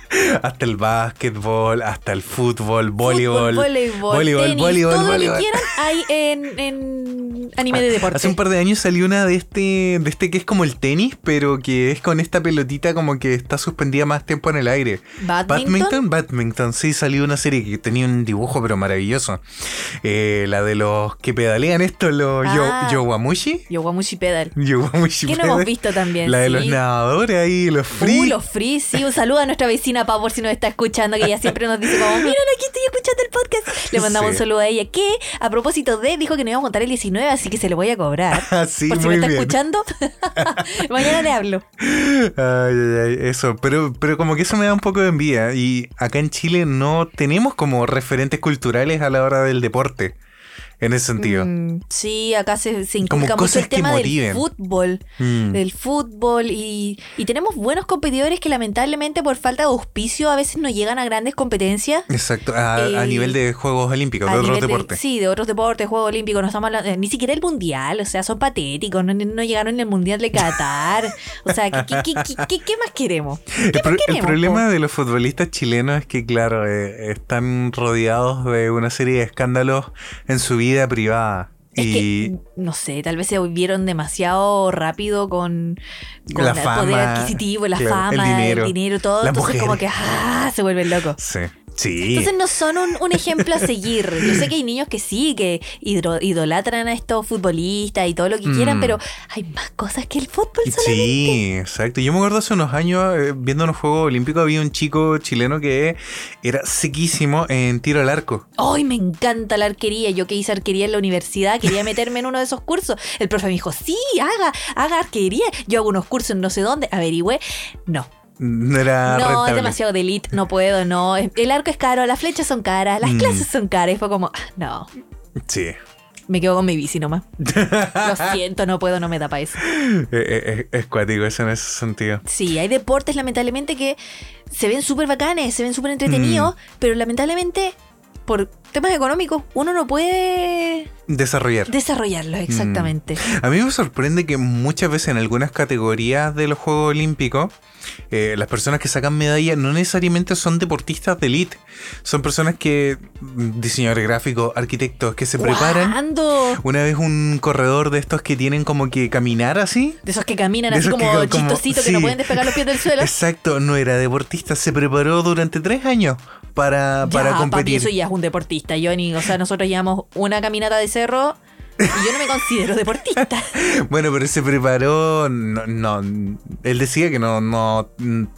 hasta el básquetbol, hasta el fútbol, voleibol, Fútbol, voleibol, voleibol, tenis, voleibol, todo lo voleibol. que quieran hay en, en anime de deporte. Hace un par de años salió una de este, de este que es como el tenis, pero que es con esta pelotita como que está suspendida más tiempo en el aire. Badminton. Badminton, Badminton, sí, salió una serie que tenía un dibujo pero maravilloso. Eh, la de los que pedalean esto, los yo- Ah. Yowamushi. Yowamushi Pedal. Yowamushi Que no pedal. hemos visto también. La de los nadadores ahí, los free. Uh, los free, sí. Un saludo a nuestra vecina Pau por si nos está escuchando, que ella siempre nos dice como, miren, aquí estoy escuchando el podcast. Le mandamos Sí. un saludo a ella, que a propósito de, dijo que nos iba a contar el 19, así que se lo voy a cobrar. Ah, sí, por si muy me está bien. escuchando, mañana le hablo. Ay, ay, ay, eso. Pero, pero como que eso me da un poco de envidia. Y acá en Chile no tenemos como referentes culturales a la hora del deporte. En ese sentido. Mm, sí, acá se, se Como inculca mucho cosas el tema del fútbol. Mm. Del fútbol y, y tenemos buenos competidores que lamentablemente por falta de auspicio a veces no llegan a grandes competencias. Exacto. A, a Eh, nivel de Juegos Olímpicos, de otros de- deportes. sí, de otros deportes, Juegos Olímpicos, no estamos hablando- eh, ni siquiera el Mundial, o sea, son patéticos, no, no llegaron en el Mundial de Qatar, o sea, ¿qué, qué, qué- más queremos? El, pro- el queremos, problema de los futbolistas chilenos es que, claro, eh, están rodeados de una serie de escándalos en su vida privada. Es y que, no sé, tal vez se volvieron demasiado rápido con, con La el poder adquisitivo, la claro, el fama, dinero, el dinero, todo. entonces, como que ¡ah! se vuelven locos. sí, sí. Entonces no son un, un ejemplo a seguir. Yo sé que hay niños que sí, que hidro- idolatran a estos futbolistas y todo lo que quieran, Mm. pero hay más cosas que el fútbol solamente. Sí, exacto. Yo me acuerdo hace unos años, eh, viendo unos Juegos Olímpicos, había un chico chileno que era sequísimo en tiro al arco. ¡Ay, me encanta la arquería! Yo que hice arquería en la universidad, quería meterme en uno de esos cursos. El profe me dijo, sí, haga, haga arquería. Yo hago unos cursos en no sé dónde, averigüé. No, No era no, es demasiado de elite, no puedo, no. El arco es caro, las flechas son caras, las Mm. clases son caras. Y fue como, ah, no. Sí. Me quedo con mi bici nomás. Lo siento, no puedo, no me da para eso. Eh, eh, Es, cuático eso en ese sentido. Sí, hay deportes lamentablemente que se ven súper bacanes, se ven súper entretenidos, pero lamentablemente por temas económicos uno no puede Desarrollar. desarrollarlos exactamente. A mí me sorprende que muchas veces en algunas categorías de los Juegos Olímpicos, eh, las personas que sacan medalla no necesariamente son deportistas de elite. Son personas que, mm, diseñadores gráficos, arquitectos, que se preparan. ¿Cuándo? Una vez un corredor de estos que tienen como que caminar así. De esos que caminan De así que como co- como- chistositos que no pueden despegar los pies del suelo. Exacto, no era deportista, se preparó durante tres años para, para ya, papi, competir. eso ya es un deportista, Johnny. O sea, nosotros llevamos una caminata de cerro y yo no me considero deportista. Bueno, pero se preparó, no, no, él decía que no, no,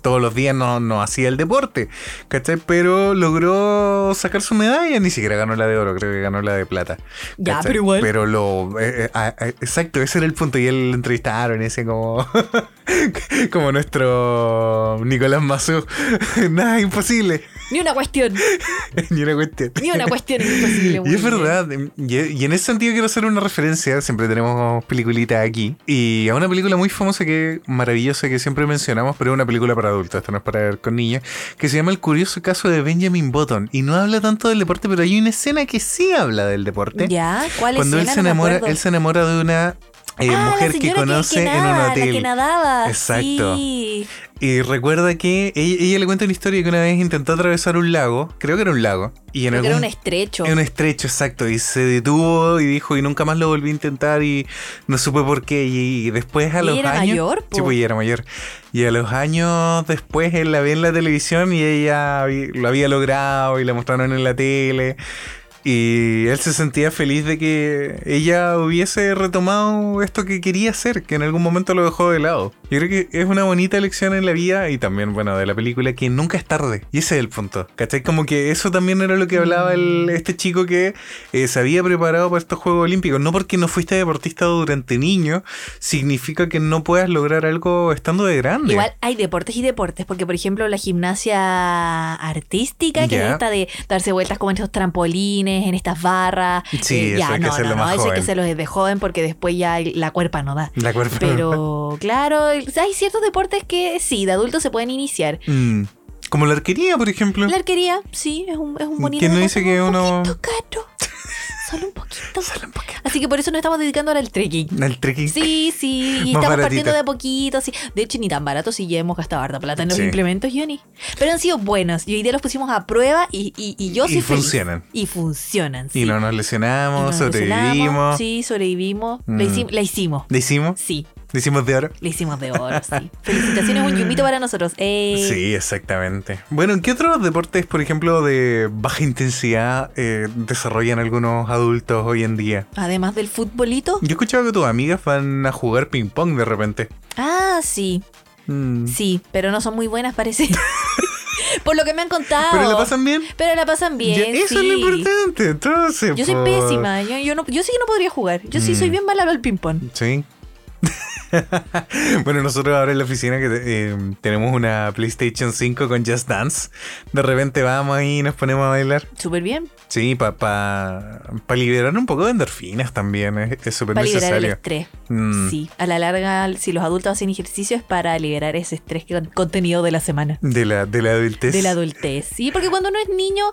todos los días no, no hacía el deporte, ¿cachai? Pero logró sacar su medalla, ni siquiera ganó la de oro, creo que ganó la de plata. Ya, pero igual. Pero lo, eh, eh, ah, eh, exacto, ese era el punto, y él lo entrevistaron, ese como, como nuestro Nicolás Mazú, nada, imposible, Ni una cuestión. ni una cuestión. Ni una cuestión es imposible. Y es verdad, y, en ese sentido quiero hacer una referencia, siempre tenemos peliculitas aquí, y a una película muy famosa que maravillosa que siempre mencionamos, pero es una película para adultos, esto no es para ver con niños, que se llama El curioso caso de Benjamin Button, y no habla tanto del deporte, pero hay una escena que sí habla del deporte. Ya, ¿cuál Cuando él escena? se No me enamora, él se enamora de una eh, Ah, la mujer que conoce en un nada, La hotel. que nadaba. Exacto. Sí. Y recuerda que ella, ella le cuenta una historia que una vez intentó atravesar un lago, creo que era un lago, y en Creo que era un estrecho. en un estrecho, exacto. Y se detuvo y dijo, y nunca más lo volví a intentar y no supe por qué. Y, y después a ¿Y los era años... mayor, po? Sí, pues ella era mayor. Y a los años después él la ve en la televisión y ella lo había logrado y la mostraron en la tele. Y él se sentía feliz de que ella hubiese retomado esto que quería hacer, que en algún momento lo dejó de lado. Yo creo que es una bonita lección en la vida y también, bueno, de la película, que nunca es tarde. Y ese es el punto. ¿Cachai? Como que eso también era lo que hablaba el, este chico que eh, se había preparado para estos Juegos Olímpicos. No porque no fuiste deportista durante niño, significa que no puedas lograr algo estando de grande. Igual hay deportes y deportes, porque por ejemplo la gimnasia artística, que Ya. es esta de darse vueltas como en estos trampolines, en estas barras. eh, Sí, eso ya, hay que no, hacerlo no, no, más eso hay que joven. hacerlo desde joven porque después ya la cuerpa no da. La cuerpo. Pero claro, hay ciertos deportes que sí, de adultos se pueden iniciar. Mm. Como la arquería, por ejemplo. La arquería, sí, es un, es un bonito ¿Quién no dice que un uno- caro. Solo un poquito. Sale un poquito. Así que por eso nos estamos dedicando ahora al trekking. El trekking. Sí, sí, y Más estamos partiendo de a poquito, sí. De hecho, ni tan barato si ya hemos gastado harta plata en los Sí. implementos, Johnny. Pero han sido buenos y hoy día los pusimos a prueba y, y, y yo Y soy feliz. funcionan. Y funcionan, sí. Y no nos Y lesionamos, nos sobrevivimos. lesionamos, Sí, sobrevivimos. La, Mm. hici- la hicimos. ¿Le hicimos? Sí, ¿Le hicimos de oro? la hicimos de oro, sí. Felicitaciones, un yumito para nosotros. Sí, exactamente. Bueno, ¿qué otros deportes, por ejemplo, de baja intensidad eh, desarrollan algunos adultos hoy en día? Además del futbolito. Yo he escuchado que tus amigas van a jugar ping pong de repente. Ah, sí, Mm. sí, pero no son muy buenas, parece. Por lo que me han contado. ¿Pero la pasan bien? Pero la pasan bien. Ya, eso es lo importante, entonces. Yo soy po. pésima. Yo, yo, no, yo sí que no podría jugar. Yo sí Mm. soy bien mala al ping-pong. Sí. bueno, nosotros ahora en la oficina que eh, tenemos una PlayStation 5 con Just Dance. De repente vamos ahí y nos ponemos a bailar. Súper bien. Sí, para pa, pa liberar un poco de endorfinas también. Es súper Para liberar el necesario. estrés. Mm. Sí. A la larga, si los adultos hacen ejercicio es para liberar ese estrés que contenido de la semana. De la, de la adultez. De la adultez. Sí, porque cuando uno es niño,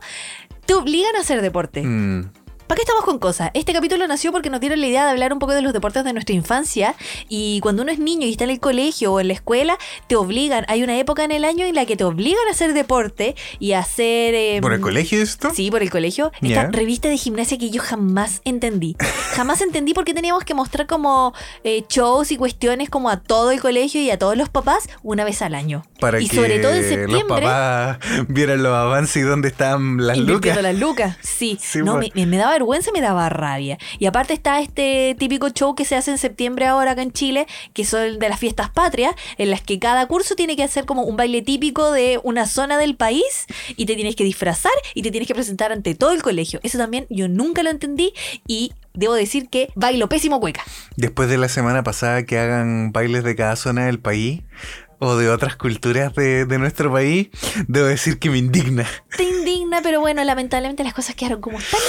te obligan a hacer deporte. Mm. ¿Para qué estamos con cosas? Este capítulo nació porque nos dieron la idea de hablar un poco de los deportes de nuestra infancia y cuando uno es niño y está en el colegio o en la escuela, te obligan, hay una época en el año en la que te obligan a hacer deporte y a hacer... em, ¿Por el colegio esto? Sí, por el colegio. Esta revista de gimnasia que yo jamás entendí. Jamás entendí por qué teníamos que mostrar como eh, shows y cuestiones como a todo el colegio y a todos los papás una vez al año. Para y que sobre todo en los papás vieran los avances y dónde están las lucas. las lucas. Sí. Sí, no, pues. me, me daba vergüenza, me daba rabia. Y aparte está este típico show que se hace en septiembre ahora acá en Chile, que son de las fiestas patrias, en las que cada curso tiene que hacer como un baile típico de una zona del país y te tienes que disfrazar y te tienes que presentar ante todo el colegio. Eso también yo nunca lo entendí y debo decir que bailo pésimo cueca. Después de la semana pasada que hagan bailes de cada zona del país, o de otras culturas de, de nuestro país, debo decir que me indigna. Te indigna, pero bueno, lamentablemente las cosas quedaron como están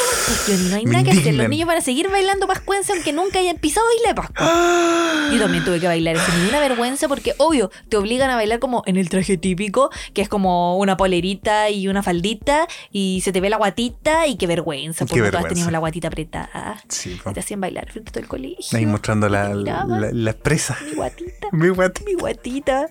pues, no hay nada que hacer. Los niños van a seguir bailando pascuense aunque nunca hayan pisado Isla de Pascua. Yo también tuve que bailar dio una vergüenza porque, obvio, te obligan a bailar como en el traje típico, que es como una polerita y una faldita, y se te ve la guatita, y qué vergüenza, Qué porque todas vergüenza. teníamos la guatita apretada. Sí. Y te hacían bailar frente a todo el colegio. Ahí mostrando la, la, la presa. Mi guatita. Mi guati. Mi guatita,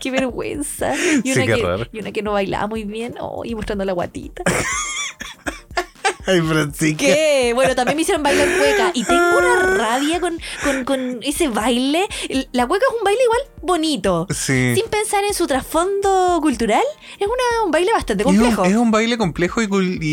qué vergüenza. Y una, que, y una que no bailaba muy bien, oh, y mostrando la guatita. Ay, Francisca. ¿Qué? Bueno, también me hicieron bailar cueca. Y tengo una rabia con, con, con ese baile. La cueca es un baile igual bonito. Sí. Sin pensar en su trasfondo cultural, es una, un baile bastante Es un, complejo. es un baile complejo y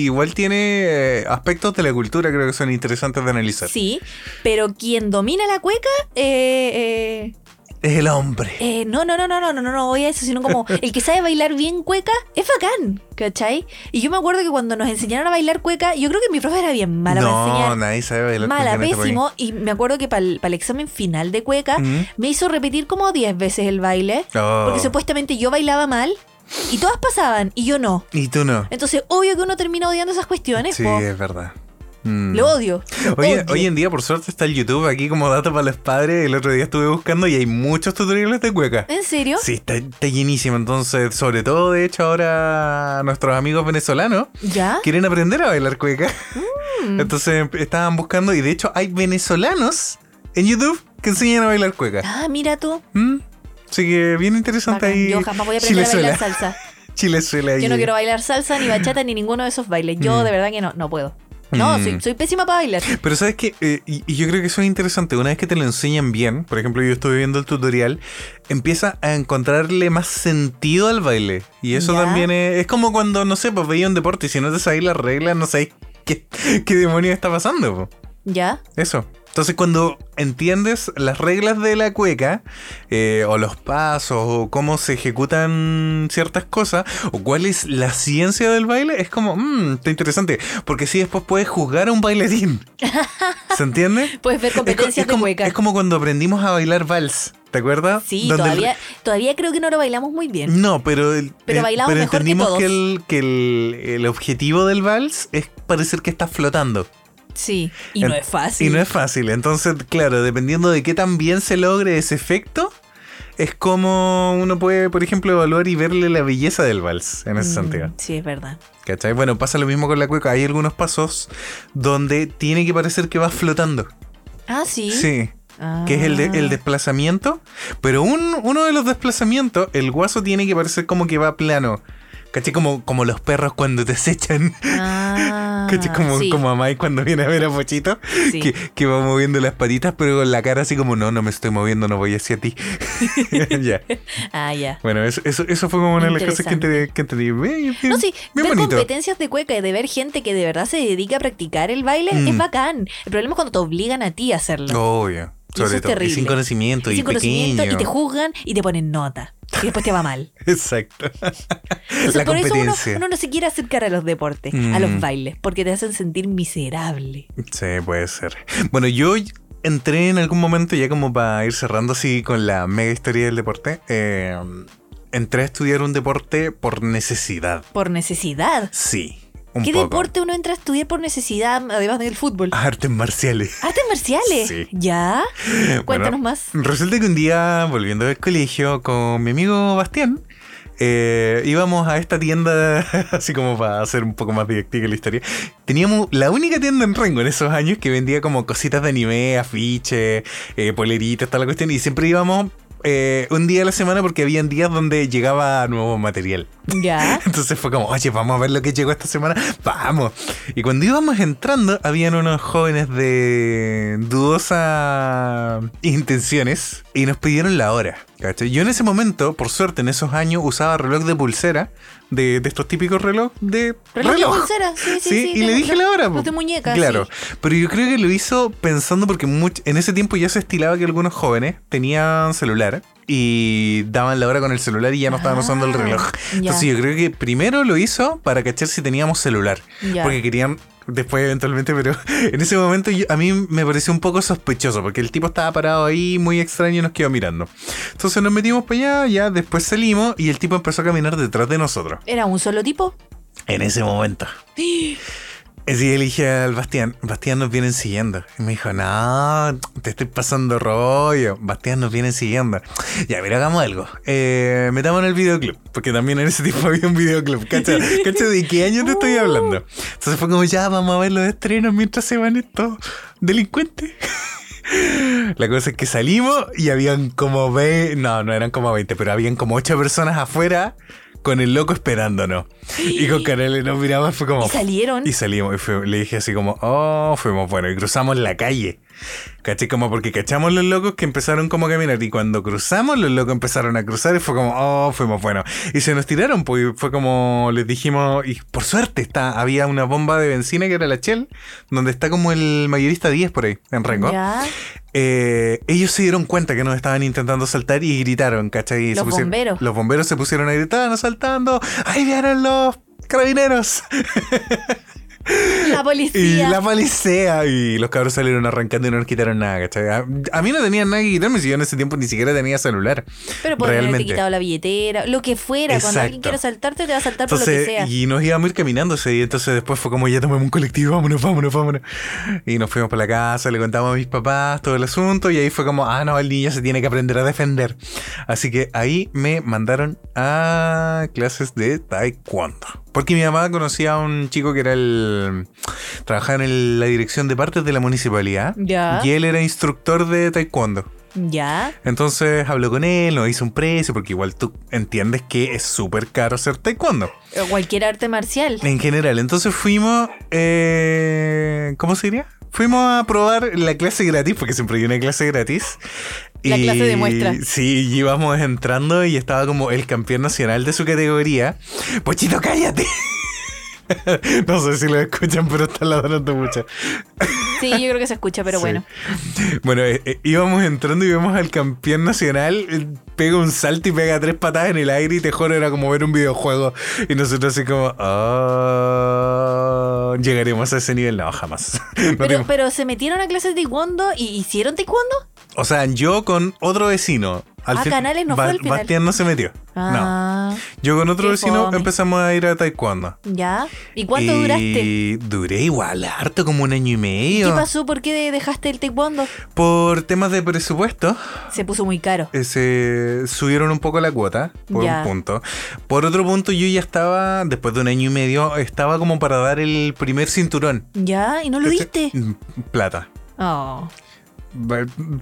igual tiene eh, aspectos de la cultura creo que son interesantes de analizar. Sí, pero quien domina la cueca, eh, eh, Es el hombre. eh, no, no, no, no, no, no, no, no voy a eso, sino como el que sabe bailar bien cueca es bacán, ¿cachai? Y yo me acuerdo que cuando nos enseñaron a bailar cueca, yo creo que mi profe era bien mala para no, enseñar. nadie sabe bailar Mala, cueca este pésimo. Y me acuerdo que para el, examen final de cueca Mm. me hizo repetir como 10 veces el baile. Oh. Porque supuestamente yo bailaba mal y todas pasaban y yo no. Y tú no. Entonces, obvio que uno termina odiando esas cuestiones. Sí, po. es verdad. Mm. Lo odio. lo Hoy, odio. hoy en día, por suerte, está el YouTube aquí como dato para los padres. El otro día estuve buscando y hay muchos tutoriales de cueca. ¿En serio? Sí, está, está llenísimo. Entonces, sobre todo, de hecho, ahora nuestros amigos venezolanos ¿Ya? quieren aprender a bailar cueca. Mm. Entonces estaban buscando y de hecho hay venezolanos en YouTube que enseñan a bailar cueca. Ah, mira tú. ¿Mm? Así que bien interesante Bacán. ahí. Yo jamás voy a aprender a Chilezuela. bailar salsa. Chilezuela ahí. Yo no quiero bailar salsa, ni bachata, ni ninguno de esos bailes. Yo Mm. de verdad que no, no puedo. No, Mm. soy, soy pésima para bailar. Pero sabes que, y, y yo creo que eso es interesante, una vez que te lo enseñan bien, por ejemplo yo estuve viendo el tutorial, empieza a encontrarle más sentido al baile. Y eso Ya. también es, es como cuando, no sé, pues veía un deporte y si no te sabéis las reglas, no sabéis qué, qué demonios está pasando. po. ¿Ya? Eso. Entonces cuando entiendes las reglas de la cueca, eh, o los pasos, o cómo se ejecutan ciertas cosas, o cuál es la ciencia del baile, es como, mmm, está interesante. Porque si después puedes juzgar a un bailarín. ¿Se entiende? Puedes ver competencias es como, de cueca. es como cuando aprendimos a bailar vals, ¿te acuerdas? Sí, Donde el- todavía, todavía creo que no lo bailamos muy bien. No, pero, el- Pero eh, bailamos pero mejor que entendimos todos. que, el, que el, el objetivo del vals es parecer que estás flotando. Sí, y no es fácil. Y no es fácil. Entonces, claro, dependiendo de qué tan bien se logre ese efecto, es como uno puede, por ejemplo, evaluar y verle la belleza del vals en ese Mm, sentido. Sí, es verdad. ¿Cachai? Bueno, pasa lo mismo con la cueca. Hay algunos pasos donde tiene que parecer que vas flotando. Ah, sí. Sí. Que es el, de- el Ah. desplazamiento. Pero un- uno de los desplazamientos, el guaso tiene que parecer como que va plano. ¿Cachai? Como, como los perros cuando te acechan. Ah, ¿Cachai? Como, sí, como a Mike cuando viene a ver a Pochito. sí. Que, que va moviendo las patitas, pero con la cara así como, no, no me estoy moviendo, no voy hacia ti. ya. Ah, ya. Bueno, eso, eso, eso fue como una de las cosas que entendí. Que No, sí, ver bonito. competencias de cueca y de ver gente que de verdad se dedica a practicar el baile Mm. es bacán. El problema es cuando te obligan a ti a hacerlo. Obvio. Eso Sobre es todo. Y terrible. sin conocimiento Y y, sin conocimiento y te juzgan y te ponen nota. Y después te va mal. Exacto. Entonces, la por eso uno, competencia. uno no se quiere acercar a los deportes, a Mm. los bailes, porque te hacen sentir miserable. Sí, puede ser. Bueno, yo entré en algún momento, ya como para ir cerrando así con la mega historia del deporte, eh, entré a estudiar un deporte por necesidad. Por necesidad. Sí, un ¿Qué poco. deporte uno entra a estudiar por necesidad, además del fútbol? Artes marciales. ¿Artes marciales? Sí. ¿Ya? Cuéntanos Bueno, más. Resulta que un día, volviendo del colegio con mi amigo Bastián, eh, íbamos a esta tienda, así como para hacer un poco más didáctica la historia. Teníamos la única tienda en Rengo en esos años que vendía como cositas de anime, afiches, eh, poleritas, toda la cuestión. Y siempre íbamos eh, un día a la semana porque habían días donde llegaba nuevo material. ¿Ya? Entonces fue como, oye, vamos a ver lo que llegó esta semana. Vamos. Y cuando íbamos entrando, habían unos jóvenes de dudosas intenciones y nos pidieron la hora. ¿cachai? Yo en ese momento, por suerte, en esos años usaba reloj de pulsera, de, de estos típicos reloj de Reloj reloj. de pulsera, sí, sí, sí. y de- le dije la hora. Los de muñeca, Claro. sí. Pero yo creo que lo hizo pensando porque much- en ese tiempo ya se estilaba que algunos jóvenes tenían celular y daban la hora con el celular y ya no estaban Ah, usando el reloj. ya. Entonces yo creo que primero lo hizo para cachar si teníamos celular. Ya. Porque querían después eventualmente, pero en ese momento yo- a mí me pareció un poco sospechoso, porque el tipo estaba parado ahí muy extraño y nos quedó mirando. Entonces nos metimos para allá, ya después salimos y el tipo empezó a caminar detrás de nosotros. ¿Era un solo tipo? En ese momento. Así le dije al Bastián, Bastián nos vienen siguiendo. Y me dijo, no, te estoy pasando rollo. Bastián nos vienen siguiendo. Ya, mira, hagamos algo. Eh, metamos en el videoclub. Porque también en ese tiempo había un videoclub. ¿Cacha? ¿Cacha de qué año te estoy hablando? Entonces fue como, ya, vamos a ver los estrenos mientras se van estos delincuentes. La cosa es que salimos y habían como 20, no, no eran como 20, pero habían como 8 personas afuera con el loco esperándonos. Y con Canales nos miramos, fue como... ¿Y salieron? Y salimos, y fue- le dije así como, oh, fuimos bueno, y cruzamos la calle. ¿Caché? Como porque cachamos los locos que empezaron como a caminar, y cuando cruzamos, los locos empezaron a cruzar, y fue como, oh, fuimos bueno. Y se nos tiraron, pues fue como les dijimos, y por suerte está, había una bomba de benzina que era la Shell, donde está como el mayorista 10 por ahí, en Rengo. Ya. Eh, ellos se dieron cuenta que nos estaban intentando saltar y gritaron, ¿cachai? Los se pusieron- bomberos. Los bomberos se pusieron a gritar, asaltando. ¡Ahí vienen los carabineros! La Y policía. la policía. Y los cabros salieron arrancando y no nos quitaron nada, ¿cachai? A, a mí no tenían nada que quitarme si yo en ese tiempo ni siquiera tenía celular. Pero por haberte quitado la billetera, lo que fuera. Cuando alguien Exacto. quiere saltarte, te va a saltar por lo que sea. y nos íbamos a ir caminando ese día. Entonces después fue como ya tomamos un colectivo, vámonos, vámonos, vámonos. Y nos fuimos para la casa, le contamos a mis papás todo el asunto. Y ahí fue como, ah, no, el niño se tiene que aprender a defender. Así que ahí me mandaron a clases de taekwondo. Porque mi mamá conocía a un chico que era el. Trabajaba en la dirección de partes de la municipalidad. Ya. Y él era instructor de taekwondo. Ya. Entonces habló con él, nos hizo un precio, porque igual tú entiendes que es súper caro hacer taekwondo. O Cualquier arte marcial. En general, entonces fuimos, eh, ¿cómo se diría? Fuimos a probar la clase gratis, porque siempre hay una clase gratis. La clase de muestra. Sí, íbamos entrando y estaba como el campeón nacional de su categoría. Pochito, cállate. no sé si lo escuchan, pero está ladrando mucho. Sí, yo creo que se escucha, pero Sí. bueno. Bueno, eh, eh, íbamos entrando y vemos al campeón nacional, eh, pega un salto y pega tres patadas en el aire y te juro, era como ver un videojuego. Y nosotros así como, "Ah, llegaremos a ese nivel. No, jamás. No Pero, pero se metieron a clases de taekwondo y hicieron taekwondo. O sea, yo con otro vecino. Al Ah, Canales no fue al final. Bastián no se metió. No. Ah, Yo con otro vecino fome. empezamos a ir a taekwondo. ya. ¿Y cuánto y duraste? Duré igual, harto, como un año y medio. ¿Qué pasó? ¿Por qué dejaste el taekwondo? Por temas de presupuesto. Se puso muy caro. eh, se subieron un poco la cuota, por Ya. un punto. Por otro punto, yo ya estaba, después de un año y medio, estaba como para dar el primer cinturón. ¿Ya? ¿Y no lo diste? Mm, Plata. Oh.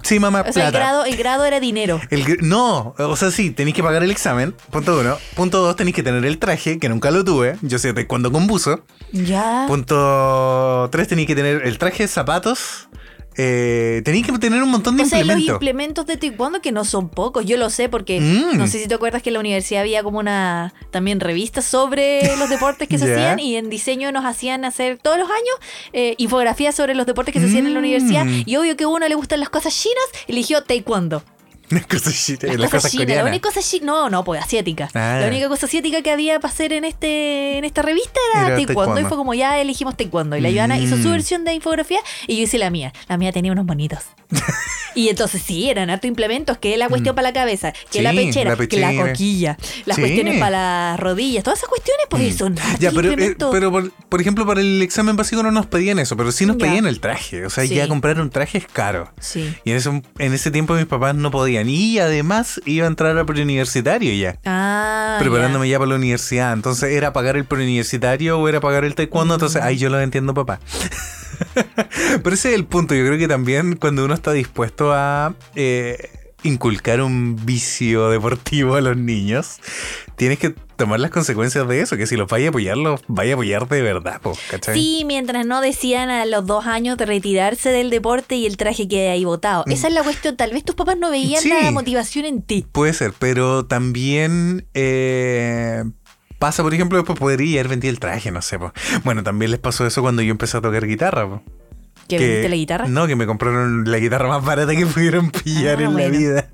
Sí, mamá, O sea, el grado, el grado era dinero. El no, o sea, sí, tenéis que pagar el examen. Punto uno. Punto dos, tenéis que tener el traje, que nunca lo tuve. Yo sé cuando con buzo. Ya. Punto tres, tenéis que tener el traje, zapatos. Eh, tenéis que tener un montón de O sea, los implementos. implementos de taekwondo que no son pocos, yo lo sé porque Mm. no sé si te acuerdas que en la universidad había como una también revista sobre los deportes que se hacían y en diseño nos hacían hacer todos los años eh, infografías sobre los deportes que se hacían en la Mm. universidad y obvio que a uno le gustan las cosas chinas, eligió taekwondo. Cosas chinas, la única cosa chi- no, no, pues asiática. Ah. La única cosa asiática que había para hacer en este en esta revista era, Era taekwondo, taekwondo. y fue como ya elegimos taekwondo y la Joana hizo su Mm. versión de infografía y yo hice la mía. La mía tenía unos bonitos. y entonces sí, eran harto implementos, que la cuestión para la cabeza, que la Mm. Pechera, la que la coquilla, las Sí. cuestiones para las rodillas, todas esas cuestiones pues son hartos Ya, pero, eh, pero por, por ejemplo, para el examen básico no nos pedían eso, pero sí nos Ya. pedían el traje. O sea, Sí. ya comprar un traje es caro. Y en ese, en ese tiempo mis papás no podían. Y además iba a entrar a preuniversitario ya. Ah, preparándome ya. para la universidad. Entonces era pagar el preuniversitario o era pagar el taekwondo. Entonces ahí yo lo entiendo, papá. Pero ese es el punto. Yo creo que también cuando uno está dispuesto a eh, inculcar un vicio deportivo a los niños, tienes que tomar las consecuencias de eso. Que si los vaya a apoyar, los vaya a apoyar de verdad, po, ¿cachai? Sí, mientras no decían a los dos años de retirarse del deporte y el traje quede ahí botado. Esa es la cuestión. Tal vez tus papás no veían Mm. Sí. la motivación en ti. Puede ser, pero también eh, pasa, por ejemplo, después podría haber vendido el traje, no sé. po. Bueno, también les pasó eso cuando yo empecé a tocar guitarra. po. ¿Que vendiste la guitarra? No, que me compraron la guitarra más barata que pudieron pillar Ah, en bueno. la vida.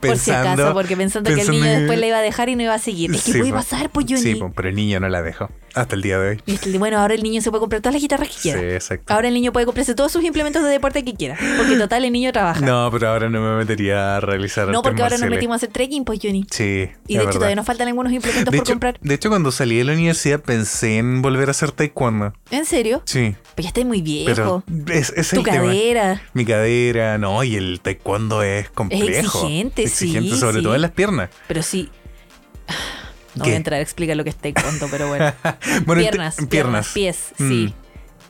Por si acaso, porque pensando, que el niño después la iba a dejar y no iba a seguir. Es que Sí, puede po. pasar, pues Johnny. Sí, po, pero el niño no la dejó. Hasta el día de hoy. Y que, bueno, ahora el niño se puede comprar todas las guitarras que Sí, quiera. exacto. Ahora el niño puede comprarse todos sus implementos de deporte que quiera. Porque total, el niño trabaja. No, pero ahora no me metería a realizar No, porque ahora nos metimos a hacer trekking, pues Johnny. Sí. Y de hecho verdad. todavía nos faltan algunos implementos de por hecho, comprar. de hecho, cuando salí de la universidad pensé en volver a hacer taekwondo. ¿En serio? Sí. Pues ya estás muy viejo. Pero es, es tu el tema. cadera. Mi cadera, no, y el taekwondo es complejo. exigente, Exigente, sí, sobre sí. todo en las piernas. Pero sí. No ¿Qué? voy a entrar a explicar lo que es taekwondo, pero bueno. Bueno, en piernas, te- piernas, pies, sí. Mm,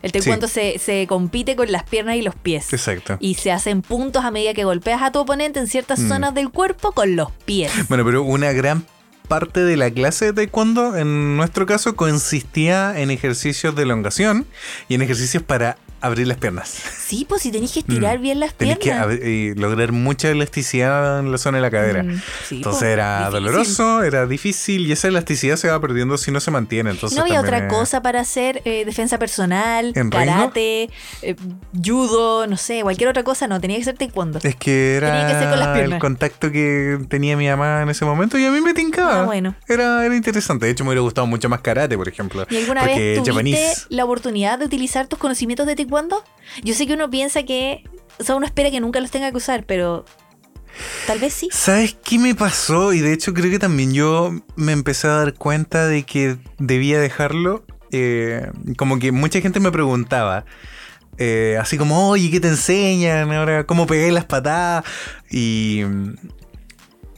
El taekwondo se, se compite con las piernas y los pies. Exacto. Y se hacen puntos a medida que golpeas a tu oponente en ciertas Mm. zonas del cuerpo con los pies. Bueno, pero una gran parte de la clase de taekwondo, en nuestro caso, consistía en ejercicios de elongación y en ejercicios para abrir las piernas. Sí, pues si tenés que estirar Mm. bien las Tenés piernas. que lograr mucha elasticidad en la zona de la cadera. Mm, sí, Entonces pues, era difícil. doloroso, era difícil y esa elasticidad se va perdiendo si no se mantiene. Entonces ¿No había otra es- cosa para hacer? Eh, defensa personal, ¿En karate, eh, judo, no sé, cualquier otra cosa. No, tenía que ser taekwondo. Es que era Tenía que ser con las piernas. el contacto que tenía mi mamá en ese momento y a mí me tincaba. Ah, bueno. Era, era interesante. De hecho, me hubiera gustado mucho más karate, por ejemplo. ¿Y alguna vez tuviste japonés- la oportunidad de utilizar tus conocimientos de taekwondo? Yo sé que uno piensa que, o sea, uno espera que nunca los tenga que usar, pero tal vez sí. ¿Sabes qué me pasó? Y de hecho creo que también yo me empecé a dar cuenta de que debía dejarlo. Eh, como que mucha gente me preguntaba. eh, así como, oye, ¿qué te enseñan? Ahora, ¿cómo pegué las patadas? Y,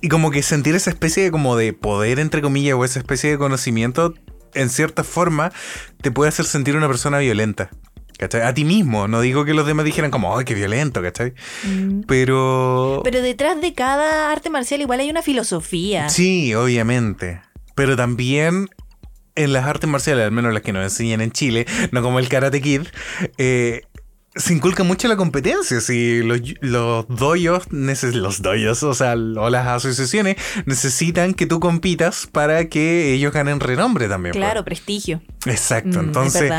y como que sentir esa especie de, como de poder, entre comillas, o esa especie de conocimiento, en cierta forma, te puede hacer sentir una persona violenta. ¿Cachai? A ti mismo. No digo que los demás dijeran como, ay, qué violento, ¿cachai? Mm. Pero... Pero detrás de cada arte marcial igual hay una filosofía. Sí, obviamente. Pero también en las artes marciales, al menos las que nos enseñan en Chile, no como el Karate Kid, eh, se inculca mucho la competencia. Si los, los doyos, neces- los doyos, o sea, o las asociaciones, necesitan que tú compitas para que ellos ganen renombre también. pues. Claro, prestigio. Exacto. Mm, es Entonces.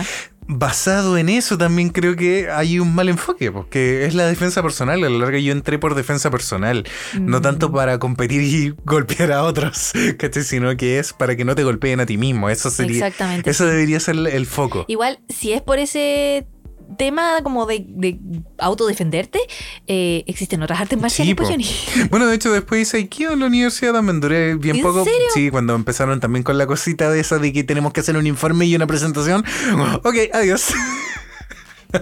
Basado en eso también creo que hay un mal enfoque, porque es la defensa personal. A la larga yo entré por defensa personal, no Mm. tanto para competir y golpear a otros, ¿cachai? Sino que es para que no te golpeen a ti mismo. Eso sería, Exactamente. eso debería ser el foco. Igual, si es por ese tema como de, de autodefenderte, eh, existen otras artes marciales, Sí, pues. Bueno, de hecho, después hice Aikido en la universidad también duré bien ¿En poco. serio? Sí, cuando empezaron también con la cosita de esa de que tenemos que hacer un informe y una presentación. Ok, adiós.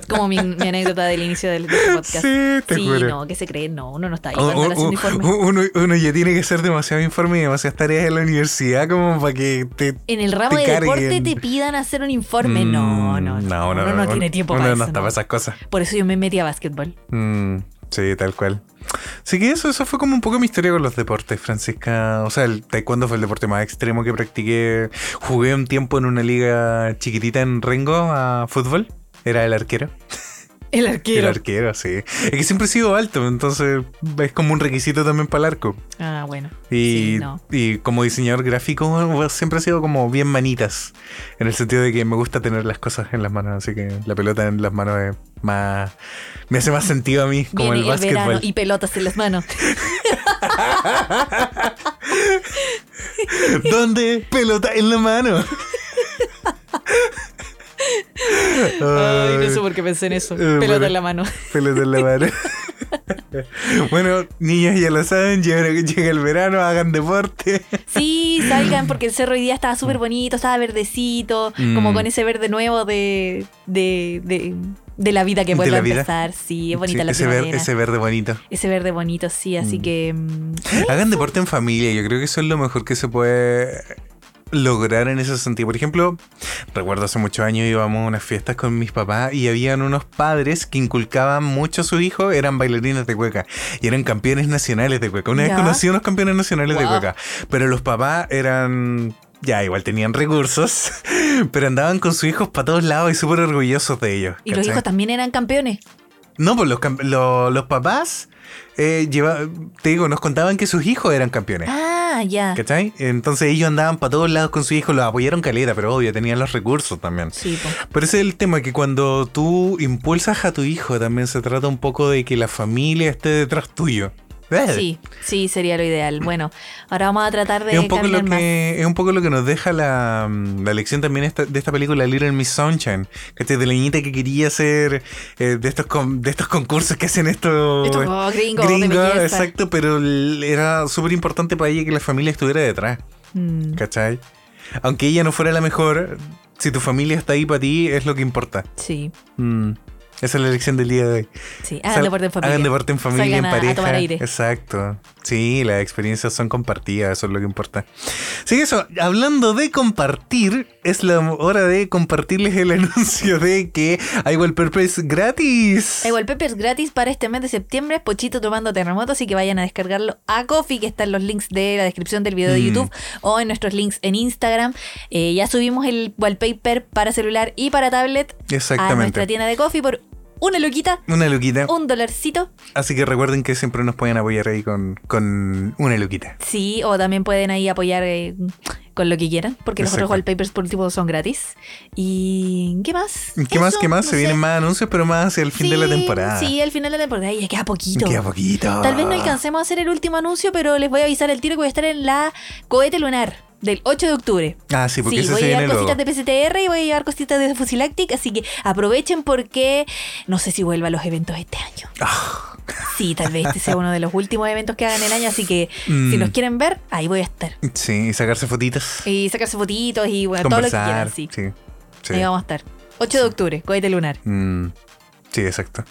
Como mi, mi anécdota del inicio del, del podcast. Sí, te Sí, juro. no, que se cree, no, uno no está ahí uno, uno ya tiene que hacer demasiado informe y demasiadas tareas en la universidad como para que te... En el ramo te de deporte te pidan hacer un informe. no, no, Mm, no. uno no, tiene tiempo uno para no eso. está no. para esas cosas. Por eso yo me metí a básquetbol. Mm, sí, tal cual. Así que eso, eso fue como un poco mi historia con los deportes, Francisca. O sea, el taekwondo fue el deporte más extremo que practiqué. Jugué un tiempo en una liga chiquitita en Rengo a fútbol. Era el arquero. El El arquero. arquero, sí. Es que siempre he sido alto, entonces es como un requisito también para el arco. Ah, bueno. Y, Sí, no. y como diseñador gráfico siempre ha sido como bien manitas. En el sentido de que me gusta tener las cosas en las manos. Así que la pelota en las manos es más... Me hace más sentido a mí, como Viene el el, básquetbol. y pelotas en las manos. ¿Dónde? Pelota en la mano. Ay, no sé por qué pensé en eso. Eh, Pelota bueno. en la mano. Pelota en la mano. bueno, niños ya lo saben, llega, el verano, hagan deporte. Sí, salgan porque el cerro hoy día estaba súper bonito, estaba verdecito, Mm. como con ese verde nuevo de, de, de, de la vida que vuelve a empezar. Sí, es bonita Sí, la ese, ver- primavera. ese verde bonito. Ese verde bonito, sí, así Mm. que... mm, Hagan deporte en familia, yo creo que eso es lo mejor que se puede lograr en ese sentido. Por ejemplo, recuerdo hace muchos años íbamos a unas fiestas con mis papás y habían unos padres que inculcaban mucho a su hijo, eran bailarines de cueca y eran campeones nacionales de cueca. Una vez conocí a unos campeones nacionales de cueca, pero los papás eran... Ya, igual tenían recursos, pero andaban con sus hijos para todos lados y súper orgullosos de ellos. Y los hijos también eran campeones. No, pues los, cam- lo- los papás, eh, lleva- te digo, nos contaban que sus hijos eran campeones. Ah, Ah, ya. ¿Cachai? Entonces ellos andaban para todos lados con su hijo, los apoyaron caleta, pero obvio, tenían los recursos también. Sí. Pero ese es el tema, que cuando tú impulsas a tu hijo, también se trata un poco de que la familia esté detrás tuyo. Eh, Sí, sí, sería lo ideal. Bueno, ahora vamos a tratar de Es un, poco lo más. que, es un poco lo que nos deja la, la lección también esta- de esta película Little Miss Sunshine. ¿cachai? De la niñita que quería hacer eh, de, estos con- de estos concursos que hacen estos Estos oh, gringos de gringos, belleza. exacto, pero era súper importante para ella que la familia estuviera detrás. Mm, ¿Cachai? Aunque ella no fuera la mejor, si tu familia está ahí para ti, es lo que importa. sí, Mm. Esa es la lección del día de hoy. sí. Hagan Sal- deporte en familia. Hagan deporte en familia, Salgan en a- a pareja. tomar aire. Exacto. Sí, las experiencias son compartidas, eso es lo que importa. Sí, eso, hablando de compartir, es la hora de compartirles el anuncio de que hay wallpapers gratis. Hay wallpapers gratis para este mes de septiembre, Pochito tomando terremoto, así que vayan a descargarlo a Coffee, que está en los links de la descripción del video de Mm. YouTube o en nuestros links en Instagram. Eh, ya subimos el wallpaper para celular y para tablet a nuestra tienda de Coffee por una luquita, Una luquita. un dolarcito. Así que recuerden que siempre nos pueden apoyar ahí con, con una luquita. Sí, o también pueden ahí apoyar eh, con lo que quieran, porque los otros Exacto. wallpapers por último son gratis. ¿Y qué más? ¿Qué más? ¿Qué más? no Se sé. vienen más anuncios, pero más hacia el fin de la temporada. Sí, al final de la temporada. Ya queda poquito. Queda poquito. Tal vez no alcancemos a hacer el último anuncio, pero les voy a avisar el tiro que voy a estar en la cohete lunar del 8 de octubre. Ah, sí, porque Sí, voy se a llevar luego. cositas de PCTR y voy a llevar cositas de Fusilactic, así que aprovechen porque no sé si vuelva a los eventos este año. Ah. Sí, tal vez este sea uno de los últimos eventos que hagan el año, así que si Mm. nos quieren ver, ahí voy a estar. Sí, y sacarse fotitos. Y sacarse fotitos y bueno, todo lo que quieran, sí. sí. sí. Ahí vamos a estar. 8 de octubre, cohete lunar. Mm, sí, exacto.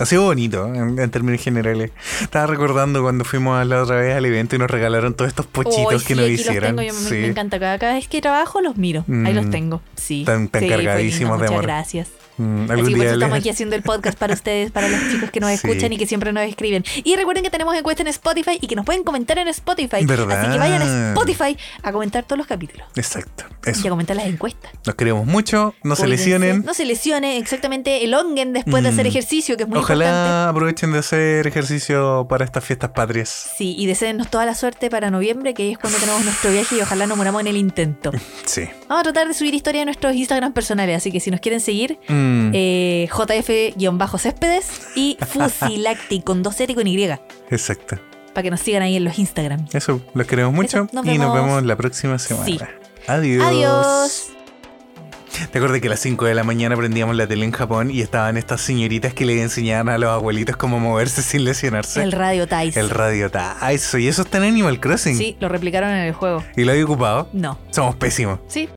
Ha sido bonito en, en términos generales. Estaba recordando cuando fuimos la otra vez al evento y nos regalaron todos estos pochitos que nos hicieron. Los tengo, yo me, sí. me encanta. Cada, cada vez que trabajo los miro. Ahí Mm. los tengo. Sí. Tan- tan Sí, fue cargadísimos lindo, de Muchas amor. gracias. Mm, Así algún por día estamos aquí haciendo el podcast para ustedes, para los chicos que nos Sí. escuchan y que siempre nos escriben. Y recuerden que tenemos encuesta en Spotify y que nos pueden comentar en Spotify. ¿Verdad? Así que vayan a Spotify a comentar todos los capítulos Exacto. y a comentar las encuestas. Nos queremos mucho. No se lesionen. No se lesionen, exactamente. Elonguen después de hacer Mm. ejercicio, que es muy Ojalá importante. aprovechen de hacer ejercicio para estas fiestas patrias. Sí, y deseennos toda la suerte para noviembre, que es cuando tenemos nuestro viaje y ojalá no muramos en el intento. Sí. Vamos a tratar de subir historia a nuestros Instagram personales, así que si nos quieren seguir, Mm, eh, JF-Céspedes y Fusilactic con dos Z y con Y, Exacto. para que nos sigan ahí en los Instagram. Eso, los queremos mucho Eso, nos y nos vemos. la próxima semana. Sí. Adiós. Adiós. ¿Te acuerdas que a las 5 de la mañana prendíamos la tele en Japón y estaban estas señoritas que le enseñaban a los abuelitos cómo moverse sin lesionarse? El Radio Tais. El radio. Eso, y eso está en Animal Crossing. Sí, lo replicaron en el juego. ¿Y lo había ocupado? No. Somos pésimos. Sí,